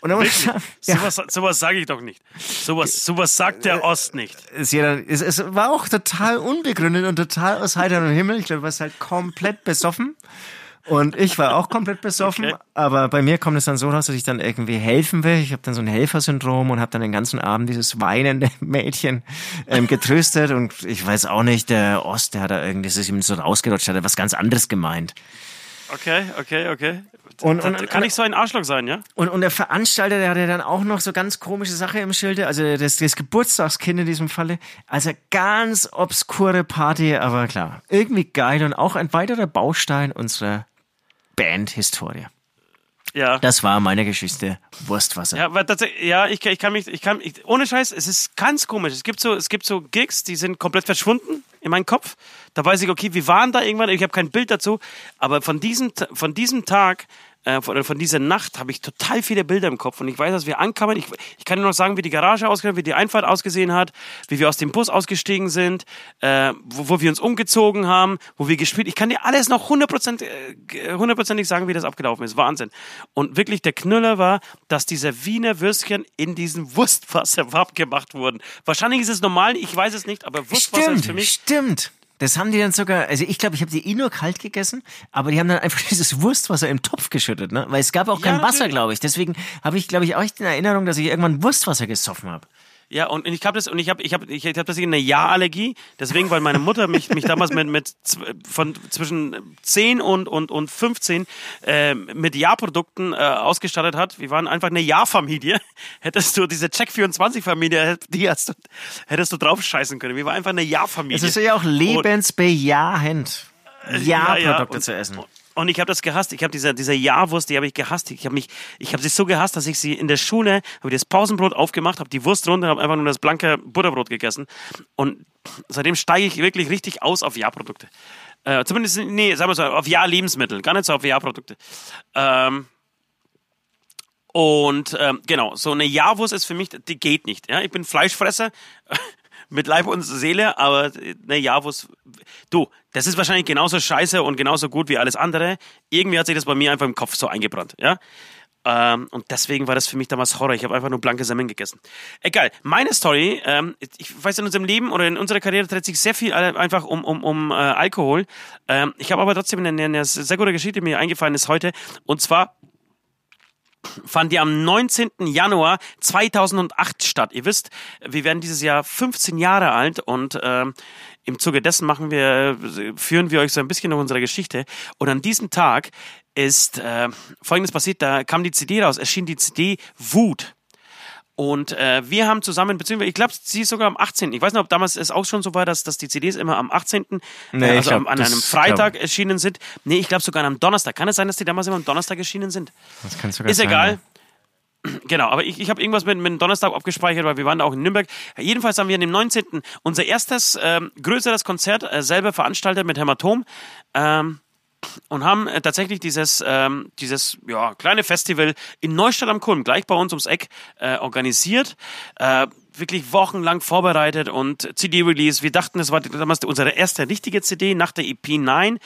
Und dann muss ich sagen, ja, Sowas, sowas sage ich doch nicht. Sowas, sowas sagt der Ost nicht. es war auch total unbegründet und total aus heiterem Himmel. Ich glaube, du warst halt komplett besoffen. Und ich war auch komplett besoffen, Okay. aber bei mir kommt es dann so raus, dass ich dann irgendwie helfen will. Ich habe dann so ein Helfersyndrom und habe dann den ganzen Abend dieses weinende Mädchen ähm, getröstet und ich weiß auch nicht, der Ost, der hat da irgendwie, das ist ihm so rausgerutscht, hat er was ganz anderes gemeint. Okay, okay, okay. Und- und- kann ich so ein Arschloch sein, ja? Und, und der Veranstalter, der hatte dann auch noch so ganz komische Sache im Schilde, also das, das Geburtstagskind in diesem Falle. Also ganz obskure Party, aber klar, irgendwie geil und auch ein weiterer Baustein unserer Band-Historie. Ja. Das war meine Geschichte Wurstwasser. Ja, weil tatsächlich, ja, ich, ich kann mich, ich kann, ich, ohne Scheiß, es ist ganz komisch. Es gibt so, es gibt so Gigs, die sind komplett verschwunden in meinem Kopf. Da weiß ich, okay, wir waren da irgendwann, ich habe kein Bild dazu, aber von diesem, von diesem Tag, äh, von, von dieser Nacht habe ich total viele Bilder im Kopf und ich weiß, dass wir ankamen. Ich, ich kann nur noch sagen, wie die Garage ausgesehen hat, wie die Einfahrt ausgesehen hat, wie wir aus dem Bus ausgestiegen sind, äh, wo, wo wir uns umgezogen haben, wo wir gespielt. Ich kann dir alles noch 100%, äh, hundertprozentig sagen, wie das abgelaufen ist. Wahnsinn. Und wirklich der Knüller war, dass diese Wiener Würstchen in diesem Wurstwasser gemacht wurden. Wahrscheinlich ist es normal, ich weiß es nicht, aber Wurstwasser Stimmt, ist für mich stimmt. Das haben die dann sogar, also ich glaube, ich habe die eh nur kalt gegessen, aber die haben dann einfach dieses Wurstwasser im Topf geschüttet, ne? Weil es gab auch Ja, kein Wasser, glaube ich. Deswegen habe ich, glaube ich, auch echt in Erinnerung, dass ich irgendwann Wurstwasser gesoffen habe. Ja, und ich habe das und ich habe ich habe ich hab deswegen eine Ja-Allergie, deswegen weil meine Mutter mich mich damals mit mit von zwischen 10 und und und 15 äh, mit Ja-Produkten äh, ausgestattet hat. Wir waren einfach eine Ja-Familie. Hättest du diese Check 24 Familie, die hast du, hättest du drauf scheißen können. Wir waren einfach eine Ja-Familie. Es ist ja auch lebensbejahend, Ja-Produkte und- zu essen. Und ich habe das gehasst. Ich habe diese, diese Ja-Wurst, die habe ich gehasst. Ich habe mich, ich habe sie so gehasst, dass ich sie in der Schule, habe das Pausenbrot aufgemacht, habe die Wurst runter, habe einfach nur das blanke Butterbrot gegessen. Und seitdem steige ich wirklich richtig aus auf Ja-Produkte. Äh, zumindest, nee, sagen wir so, auf Ja-Lebensmittel, gar nicht so auf Ja-Produkte. Ähm, und ähm, genau, so eine Ja-Wurst ist für mich, die geht nicht. Ja? Ich bin Fleischfresser mit Leib und Seele, aber eine Ja-Wurst, du, das ist wahrscheinlich genauso scheiße und genauso gut wie alles andere. Irgendwie hat sich das bei mir einfach im Kopf so eingebrannt. Ja? Ähm, und deswegen war das für mich damals Horror. Ich habe einfach nur blanke Semmeln gegessen. Egal, meine Story, ähm, ich weiß, in unserem Leben oder in unserer Karriere dreht sich sehr viel einfach um, um, um äh, Alkohol. Ähm, ich habe aber trotzdem eine, eine sehr gute Geschichte, die mir eingefallen ist heute. Und zwar fand die am 19. Januar 2008 statt. Ihr wisst, wir werden dieses Jahr 15 Jahre alt und ähm, im Zuge dessen machen wir, führen wir euch so ein bisschen durch unsere Geschichte. Und an diesem Tag ist äh, Folgendes passiert, da kam die CD raus, erschien die CD Wut. Und äh, wir haben zusammen, beziehungsweise ich glaube, sie ist sogar am 18. Ich weiß nicht, ob damals es auch schon so war, dass, dass die CDs immer am 18. Nee, äh, also glaub, am, an einem Freitag glaub- erschienen sind. Nee, ich glaube sogar einem Donnerstag. Kann es sein, dass die damals immer am Donnerstag erschienen sind? Das kann sogar Ist sein, egal. ja. Genau, aber ich, ich habe irgendwas mit, mit dem Donnerstag abgespeichert, weil wir waren da auch in Nürnberg. Jedenfalls haben wir an dem 19. unser erstes ähm, größeres Konzert äh, selber veranstaltet mit Hämatom. Ähm, und haben äh, tatsächlich dieses, ähm, dieses ja, kleine Festival in Neustadt am Kulm, gleich bei uns ums Eck, äh, organisiert. Äh, wirklich wochenlang vorbereitet und CD-Release. Wir dachten, das war damals unsere erste richtige CD nach der EP 9.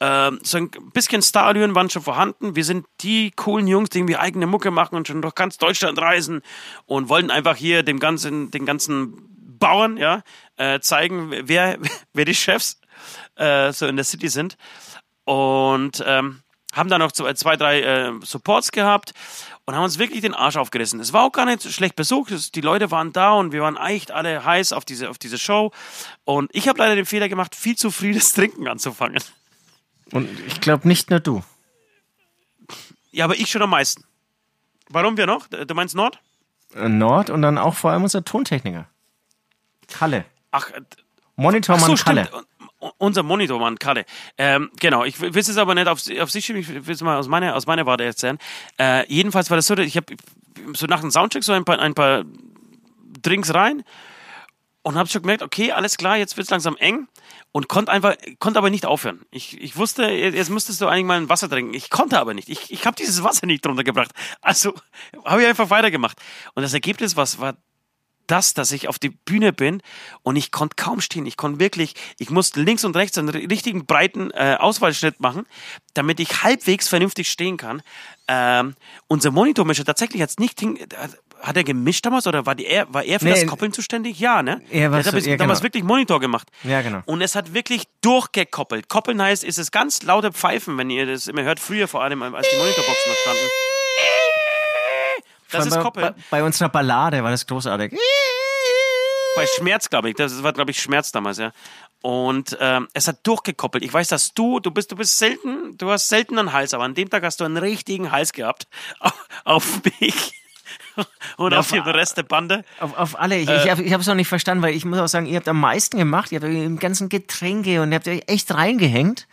Ähm, so ein bisschen Starallüren waren schon vorhanden. Wir sind die coolen Jungs, die irgendwie eigene Mucke machen und schon durch ganz Deutschland reisen und wollten einfach hier dem ganzen, den ganzen Bauern ja, äh, zeigen, wer, wer die Chefs äh, so in der City sind und ähm, haben dann noch zwei, drei äh, Supports gehabt. und haben uns wirklich den Arsch aufgerissen. Es war auch gar nicht schlecht besucht. Es, die Leute waren da und wir waren echt alle heiß auf diese, auf diese Show. Und ich habe leider den Fehler gemacht, viel zu früh das Trinken anzufangen. Und ich glaube nicht nur du. Ja, aber ich schon am meisten. Warum wir noch? Du meinst Nord? Äh, Nord und dann auch vor allem unser Tontechniker. Kalle. Ach, äh, Monitormann so, Kalle. stimmt. Un- Unser Monitormann, Kalle. Ähm, genau, ich will es aber nicht auf, auf sich schieben, ich will es mal aus meiner, aus meiner Warte erzählen. Äh, jedenfalls war das so, ich habe so nach dem Soundcheck so ein paar, ein paar Drinks rein und habe schon gemerkt, okay, alles klar, jetzt wird es langsam eng und konnte einfach, konnte aber nicht aufhören. Ich, ich wusste, jetzt müsstest du eigentlich mal ein Wasser trinken. Ich konnte aber nicht. Ich, ich habe dieses Wasser nicht drunter gebracht. Also habe ich einfach weitergemacht. Und das Ergebnis was war das, dass ich auf die Bühne bin und ich konnte kaum stehen. Ich konnte wirklich, ich musste links und rechts einen richtigen breiten äh, Auswahlschnitt machen, damit ich halbwegs vernünftig stehen kann. Ähm, unser Monitormischer tatsächlich hat's nicht hin, hat er gemischt damals oder war, die, er, war er für Nee, das Koppeln zuständig? Ja, ne? Er war hat so- damals genau. wirklich Monitor gemacht. Ja, genau. Und es hat wirklich durchgekoppelt. Koppeln heißt, ist es ganz laute Pfeifen, wenn ihr das immer hört, früher vor allem, als die Monitorboxen noch standen. Das ist bei, Koppeln. Bei, bei unserer Ballade war das großartig. bei Schmerz, glaube ich. Das war, glaube ich, Schmerz damals, ja. Und ähm, es hat durchgekoppelt. Ich weiß, dass du, du bist, du bist selten, du hast selten einen Hals, aber an dem Tag hast du einen richtigen Hals gehabt auf, auf mich und auf den Rest der Bande. Auf, auf alle. Ich, Äh. ich habe es noch nicht verstanden, weil ich muss auch sagen, ihr habt am meisten gemacht. Ihr habt im ganzen Getränke und ihr habt euch echt reingehängt.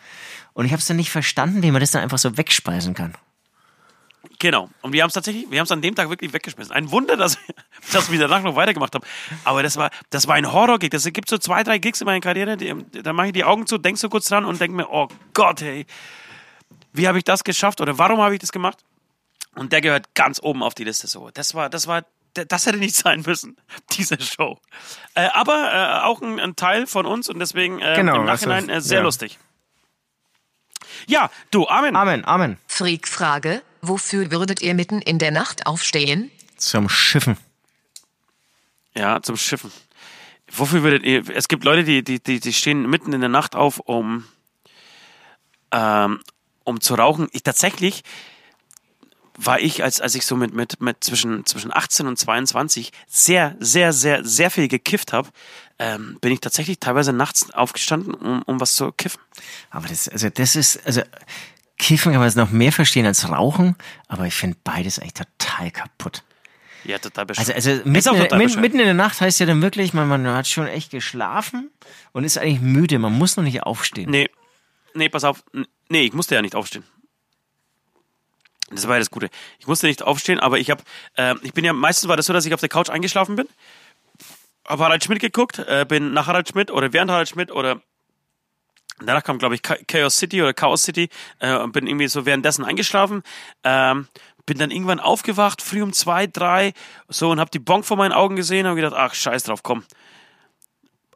Und ich habe es dann nicht verstanden, wie man das dann einfach so wegspeisen kann. Genau. Und wir haben es tatsächlich, wir haben es an dem Tag wirklich weggeschmissen. Ein Wunder, dass, dass wir danach noch weitergemacht haben. Aber das war, das war ein Horror-Gig. Es gibt so zwei, drei Gigs in meiner Karriere, die, da mache ich die Augen zu, denk so kurz dran und denke mir, oh Gott, hey, wie habe ich das geschafft oder warum habe ich das gemacht? Und der gehört ganz oben auf die Liste. So, das war, das war, das hätte nicht sein müssen, diese Show. Äh, aber äh, auch ein, ein Teil von uns und deswegen äh, Genau, im also, Nachhinein äh, sehr ja. lustig. Ja, du, Amen. Amen, Amen. Freak-Frage, wofür würdet ihr mitten in der Nacht aufstehen? Zum Schiffen. Ja, zum Schiffen. Wofür würdet ihr, es gibt Leute, die, die, die, die stehen mitten in der Nacht auf, um, ähm, um zu rauchen. Ich tatsächlich war ich, als, als ich so mit, mit, mit zwischen, zwischen 18 und 22 sehr, sehr, sehr, sehr viel gekifft habe, ähm, bin ich tatsächlich teilweise nachts aufgestanden, um, um was zu kiffen. Aber das, also das ist, also Kiffen kann man jetzt noch mehr verstehen als Rauchen, aber ich finde beides eigentlich total kaputt. Ja, total bescheuert. Also, also mitten, in- mitten, mitten in der Nacht heißt ja dann wirklich, man, man hat schon echt geschlafen und ist eigentlich müde. Man muss noch nicht aufstehen. Nee, nee, pass auf. Nee, ich musste ja nicht aufstehen. Das war ja das Gute. Ich musste nicht aufstehen, aber ich habe, äh, ich bin ja, meistens war das so, dass ich auf der Couch eingeschlafen bin, habe Harald Schmidt geguckt, äh, bin nach Harald Schmidt oder während Harald Schmidt oder danach kam, glaube ich, Cha- Chaos City oder Chaos City äh, und bin irgendwie so währenddessen eingeschlafen. Ähm, bin dann irgendwann aufgewacht, früh um zwei, drei, so und habe die Bonk vor meinen Augen gesehen und gedacht, ach, scheiß drauf, komm.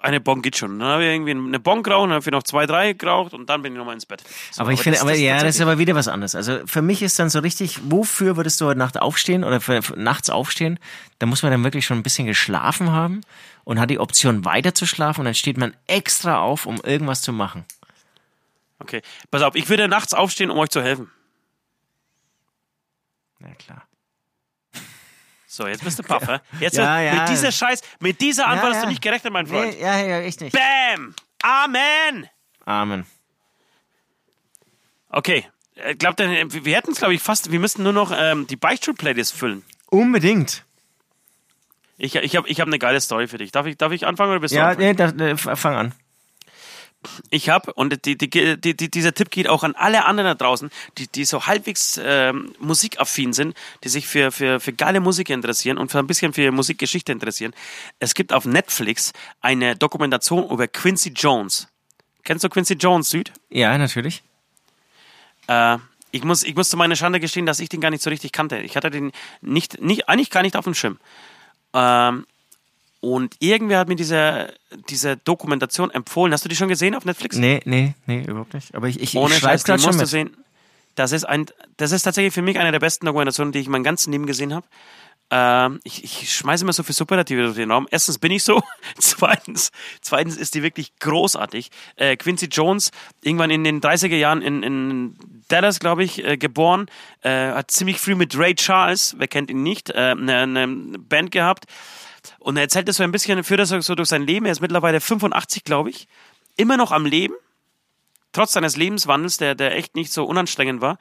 Eine Bonk geht schon. Dann habe ich irgendwie eine Bonk geraucht, dann habe ich noch zwei, drei geraucht und dann bin ich nochmal ins Bett. So, aber ich finde, das- aber das ja, das ist aber wieder was anderes. Also für mich ist dann so richtig, wofür würdest du heute Nacht aufstehen oder für, für nachts aufstehen? Da muss man dann wirklich schon ein bisschen geschlafen haben und hat die Option weiter zu schlafen und dann steht man extra auf, um irgendwas zu machen. Okay, pass auf, ich würde nachts aufstehen, um euch zu helfen. Na klar. So, jetzt bist du Puff, hä? Jetzt Ja, ja. mit dieser Scheiß, mit dieser Antwort hast du nicht gerechnet, mein Freund. Nee, ja, ja, echt nicht. Bam! Amen! Amen. Okay, äh, glaubt ihr, wir hätten es, glaube ich, fast, wir müssten nur noch ähm, die Beichtstuhl-Playlist füllen. Unbedingt. Ich, ich habe ich hab eine geile Story für dich. Darf ich, darf ich anfangen oder bist du Ja, nee, da, da, fang an. Ich habe, und die, die, die, dieser Tipp geht auch an alle anderen da draußen, die, die so halbwegs ähm, musikaffin sind, die sich für, für, für geile Musik interessieren und für ein bisschen für Musikgeschichte interessieren. Es gibt auf Netflix eine Dokumentation über Quincy Jones. Kennst du Quincy Jones, Süd? Ja, natürlich. Äh, ich, muss, ich muss zu meiner Schande gestehen, dass ich den gar nicht so richtig kannte. Ich hatte den nicht, nicht eigentlich gar nicht auf dem Schirm. Ähm, und irgendwer hat mir diese, diese Dokumentation empfohlen. Hast du die schon gesehen auf Netflix? Nee, nee, nee, überhaupt nicht. Aber ich, ich, Ohne ich schreibe gerade schon mit. sehen. Das ist, ein, das ist tatsächlich für mich eine der besten Dokumentationen, die ich in meinem ganzen Leben gesehen habe. Ähm, ich, ich schmeiße immer so viel Superlative durch den Raum. Erstens bin ich so. Zweitens, zweitens ist die wirklich großartig. Äh, Quincy Jones, irgendwann in den 30er Jahren in, in Dallas, glaube ich, äh, geboren. Äh, hat ziemlich früh mit Ray Charles, wer kennt ihn nicht, äh, eine, eine Band gehabt. Und er erzählt das so ein bisschen, führt das so durch sein Leben. Er ist mittlerweile 85, glaube ich. Immer noch am Leben. Trotz seines Lebenswandels, der, der echt nicht so unanstrengend war.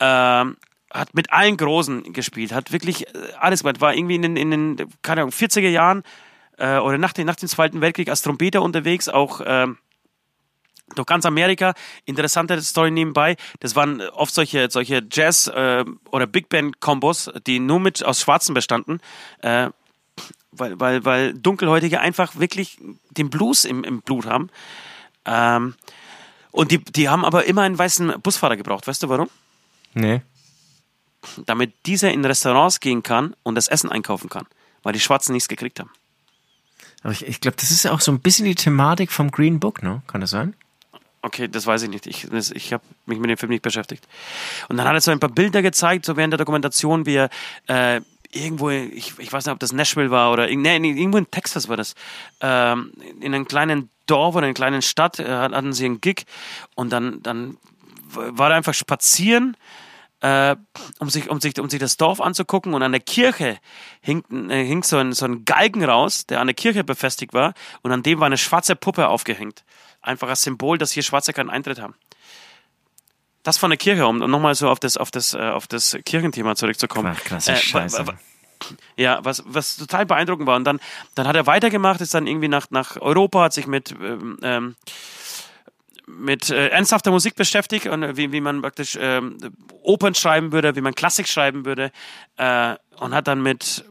Ähm, hat mit allen Großen gespielt, hat wirklich äh, alles gemacht, war irgendwie in den, in den keine Ahnung, 40er Jahren äh, oder nach, den, nach dem Zweiten Weltkrieg als Trompeter unterwegs, auch ähm, durch ganz Amerika. Interessante Story nebenbei. Das waren oft solche, solche Jazz- äh, oder Big Band-Kombos, die nur mit aus Schwarzen bestanden. Äh, weil, weil, weil Dunkelhäutige einfach wirklich den Blues im, im Blut haben. Ähm, und die, die haben aber immer einen weißen Busfahrer gebraucht. Weißt du warum? Nee. Damit dieser in Restaurants gehen kann und das Essen einkaufen kann. Weil die Schwarzen nichts gekriegt haben. Aber ich, ich glaube, das ist ja auch so ein bisschen die Thematik vom Green Book, ne? Kann das sein? Okay, das weiß ich nicht. Ich, das- ich habe mich mit dem Film nicht beschäftigt. Und dann hat er so ein paar Bilder gezeigt, so während der Dokumentation, wie er äh, irgendwo, ich, ich weiß nicht, ob das Nashville war oder nee, nee, irgendwo in Texas war das, ähm, in einem kleinen Dorf oder in einer kleinen Stadt äh, hatten sie einen Gig und dann, dann war er einfach spazieren, äh, um, sich, um, sich, um sich das Dorf anzugucken und an der Kirche hing, äh, hing so, ein, so ein Galgen raus, der an der Kirche befestigt war und an dem war eine schwarze Puppe aufgehängt. Einfach als Symbol, dass hier Schwarze keinen Eintritt haben. Das von der Kirche, um nochmal so auf das, auf das, äh, auf das Kirchenthema zurückzukommen. Ach, klasse Äh, Scheiße. ja, was, was total beeindruckend war. Und dann, dann hat er weitergemacht, ist dann irgendwie nach, nach Europa, hat sich mit, ähm, ähm, mit äh, ernsthafter Musik beschäftigt und äh, wie, wie man praktisch ähm, Opern schreiben würde, wie man Klassik schreiben würde. Äh, und hat dann mit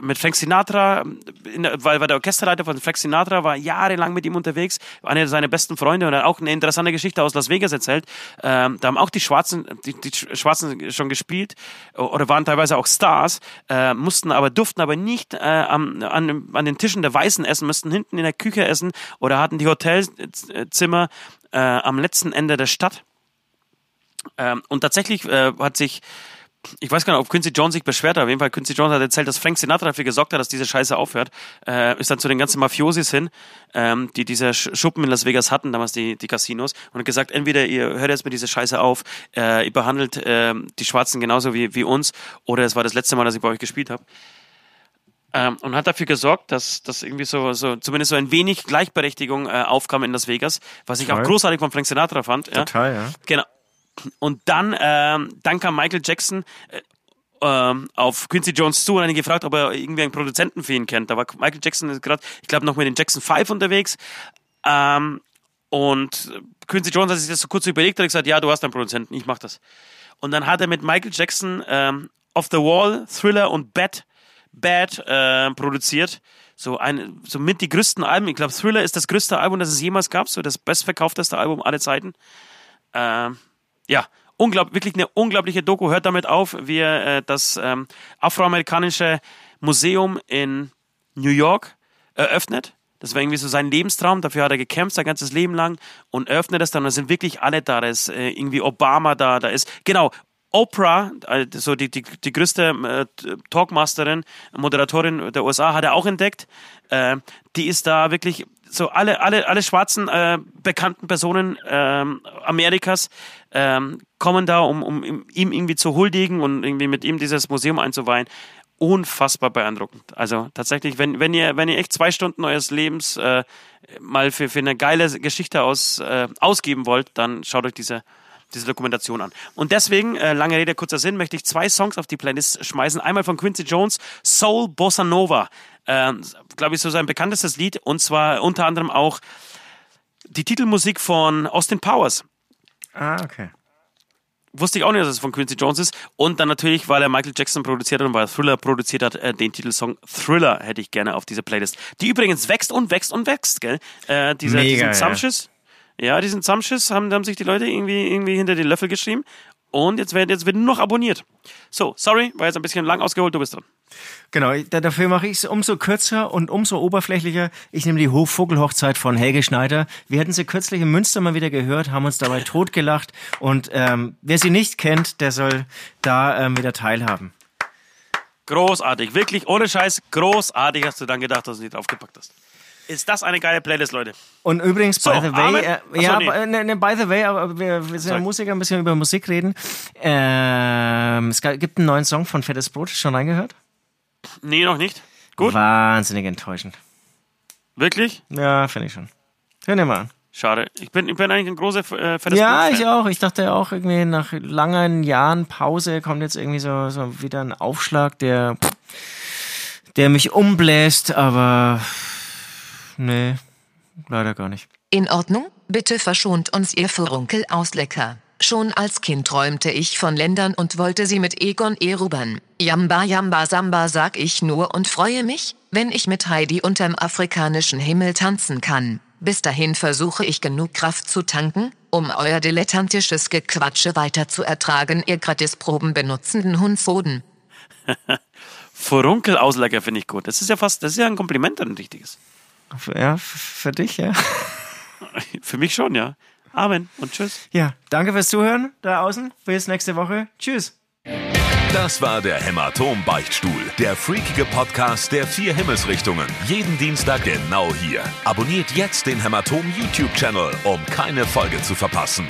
mit Frank Sinatra, weil, weil der Orchesterleiter von Frank Sinatra war jahrelang mit ihm unterwegs, einer seiner besten Freunde und hat auch eine interessante Geschichte aus Las Vegas erzählt. Ähm, da haben auch die Schwarzen, die, die Schwarzen schon gespielt oder waren teilweise auch Stars, äh, mussten aber, durften aber nicht äh, an, an den Tischen der Weißen essen, müssten hinten in der Küche essen oder hatten die Hotelzimmer äh, am letzten Ende der Stadt. Ähm, und tatsächlich äh, hat sich ich weiß gar nicht, ob Quincy Jones sich beschwert hat. Auf jeden Fall, Quincy Jones hat erzählt, dass Frank Sinatra dafür gesorgt hat, dass diese Scheiße aufhört. Äh, ist dann zu den ganzen Mafiosis hin, ähm, die diese Sch- Schuppen in Las Vegas hatten, damals die, die Casinos, und hat gesagt, entweder ihr hört jetzt mit dieser Scheiße auf, äh, ihr behandelt äh, die Schwarzen genauso wie, wie uns, oder es war das letzte Mal, dass ich bei euch gespielt habe. Ähm, und hat dafür gesorgt, dass, dass irgendwie so, so zumindest so ein wenig Gleichberechtigung äh, aufkam in Las Vegas, was ich auch Toll. großartig von Frank Sinatra fand. Ja. Total, ja. Genau. Und dann, ähm, dann kam Michael Jackson äh, ähm, auf Quincy Jones zu und hat ihn gefragt, ob er irgendwie einen Produzenten für ihn kennt. Da war Michael Jackson gerade, ich glaube, noch mit den Jackson 5 unterwegs. Ähm, und Quincy Jones hat sich das so kurz überlegt und gesagt, ja, du hast einen Produzenten, ich mach das. Und dann hat er mit Michael Jackson ähm, Off the Wall, Thriller und Bad, Bad äh, produziert. So ein, so mit die größten Alben. Ich glaube, Thriller ist das größte Album, das es jemals gab, so das bestverkaufteste Album aller Zeiten. Ähm, ja, unglaublich, wirklich eine unglaubliche Doku. Hört damit auf, wie er äh, das ähm, afroamerikanische Museum in New York eröffnet. Das war irgendwie so sein Lebenstraum. Dafür hat er gekämpft sein ganzes Leben lang und eröffnet es dann. Da sind wirklich alle da. Da ist äh, irgendwie Obama da. Da ist genau Oprah, äh, so die, die, die größte äh, Talkmasterin, Moderatorin der USA, hat er auch entdeckt. Äh, die ist da wirklich so alle, alle, alle schwarzen äh, bekannten Personen ähm, Amerikas ähm, kommen da, um, um ihm irgendwie zu huldigen und irgendwie mit ihm dieses Museum einzuweihen. Unfassbar beeindruckend. Also tatsächlich, wenn, wenn ihr, wenn ihr echt zwei Stunden eures Lebens äh, mal für, für eine geile Geschichte aus, äh, ausgeben wollt, dann schaut euch diese, diese Dokumentation an. Und deswegen, äh, lange Rede, kurzer Sinn, möchte ich zwei Songs auf die Playlist schmeißen. Einmal von Quincy Jones, Soul Bossa Nova. Ähm, Glaube ich, so sein bekanntestes Lied. Und zwar unter anderem auch die Titelmusik von Austin Powers. Ah, okay. Wusste ich auch nicht, dass es von Quincy Jones ist. Und dann natürlich, weil er Michael Jackson produziert hat und weil er Thriller produziert hat, äh, den Titelsong Thriller hätte ich gerne auf dieser Playlist. Die übrigens wächst und wächst und wächst, gell? Äh, dieser, Mega, diesen ja. Zamschiss. Ja, diesen Zamschiss haben, haben sich die Leute irgendwie, irgendwie hinter den Löffel geschrieben. Und jetzt wird, jetzt wird noch abonniert. So, sorry, war jetzt ein bisschen lang ausgeholt, du bist dran. Genau, da- dafür mache ich es umso kürzer und umso oberflächlicher. Ich nehme die Hochvogelhochzeit von Helge Schneider. Wir hatten sie kürzlich in Münster mal wieder gehört, haben uns dabei totgelacht. Und ähm, wer sie nicht kennt, der soll da ähm, wieder teilhaben. Großartig, wirklich ohne Scheiß, großartig hast du dann gedacht, dass du nicht draufgepackt hast. Ist das eine geile Playlist, Leute? Und übrigens, So, by the way, äh, Ach so, ja, nee. aber, ne, ne, by the way, aber wir, wir sind ja. Musiker, ein bisschen über Musik reden. Ähm, es gibt einen neuen Song von Fettes Brot, schon reingehört? Nee, noch nicht. Gut, Wahnsinnig enttäuschend. wirklich? Ja, finde ich schon. Hör dir mal an. Schade. Ich bin, ich bin eigentlich ein großer äh, fettes Ja, ich auch. Ich dachte auch irgendwie nach langen Jahren Pause kommt jetzt irgendwie so, so wieder ein Aufschlag, der, der mich umbläst, aber nee, leider gar nicht. In Ordnung, bitte verschont uns ihr Furunkel-Auslecker. Schon als Kind träumte ich von Ländern und wollte sie mit Egon erobern. Jamba Jamba Samba sag ich nur und freue mich, wenn ich mit Heidi unterm afrikanischen Himmel tanzen kann. Bis dahin versuche ich genug Kraft zu tanken, um euer dilettantisches Gequatsche weiter zu ertragen, ihr Gratisproben benutzenden Hundsoden. Furunkel-Auslecker finde ich gut. Das ist ja fast, das ist ja ein Kompliment, ein richtiges. Ja, für dich, ja. Für mich schon, ja. Amen und tschüss. Ja, danke fürs Zuhören da außen. Bis nächste Woche. Tschüss. Das war der Hämatom-Beichtstuhl, der freakige Podcast der vier Himmelsrichtungen. Jeden Dienstag genau hier. Abonniert jetzt den Hämatom-YouTube-Channel, um keine Folge zu verpassen.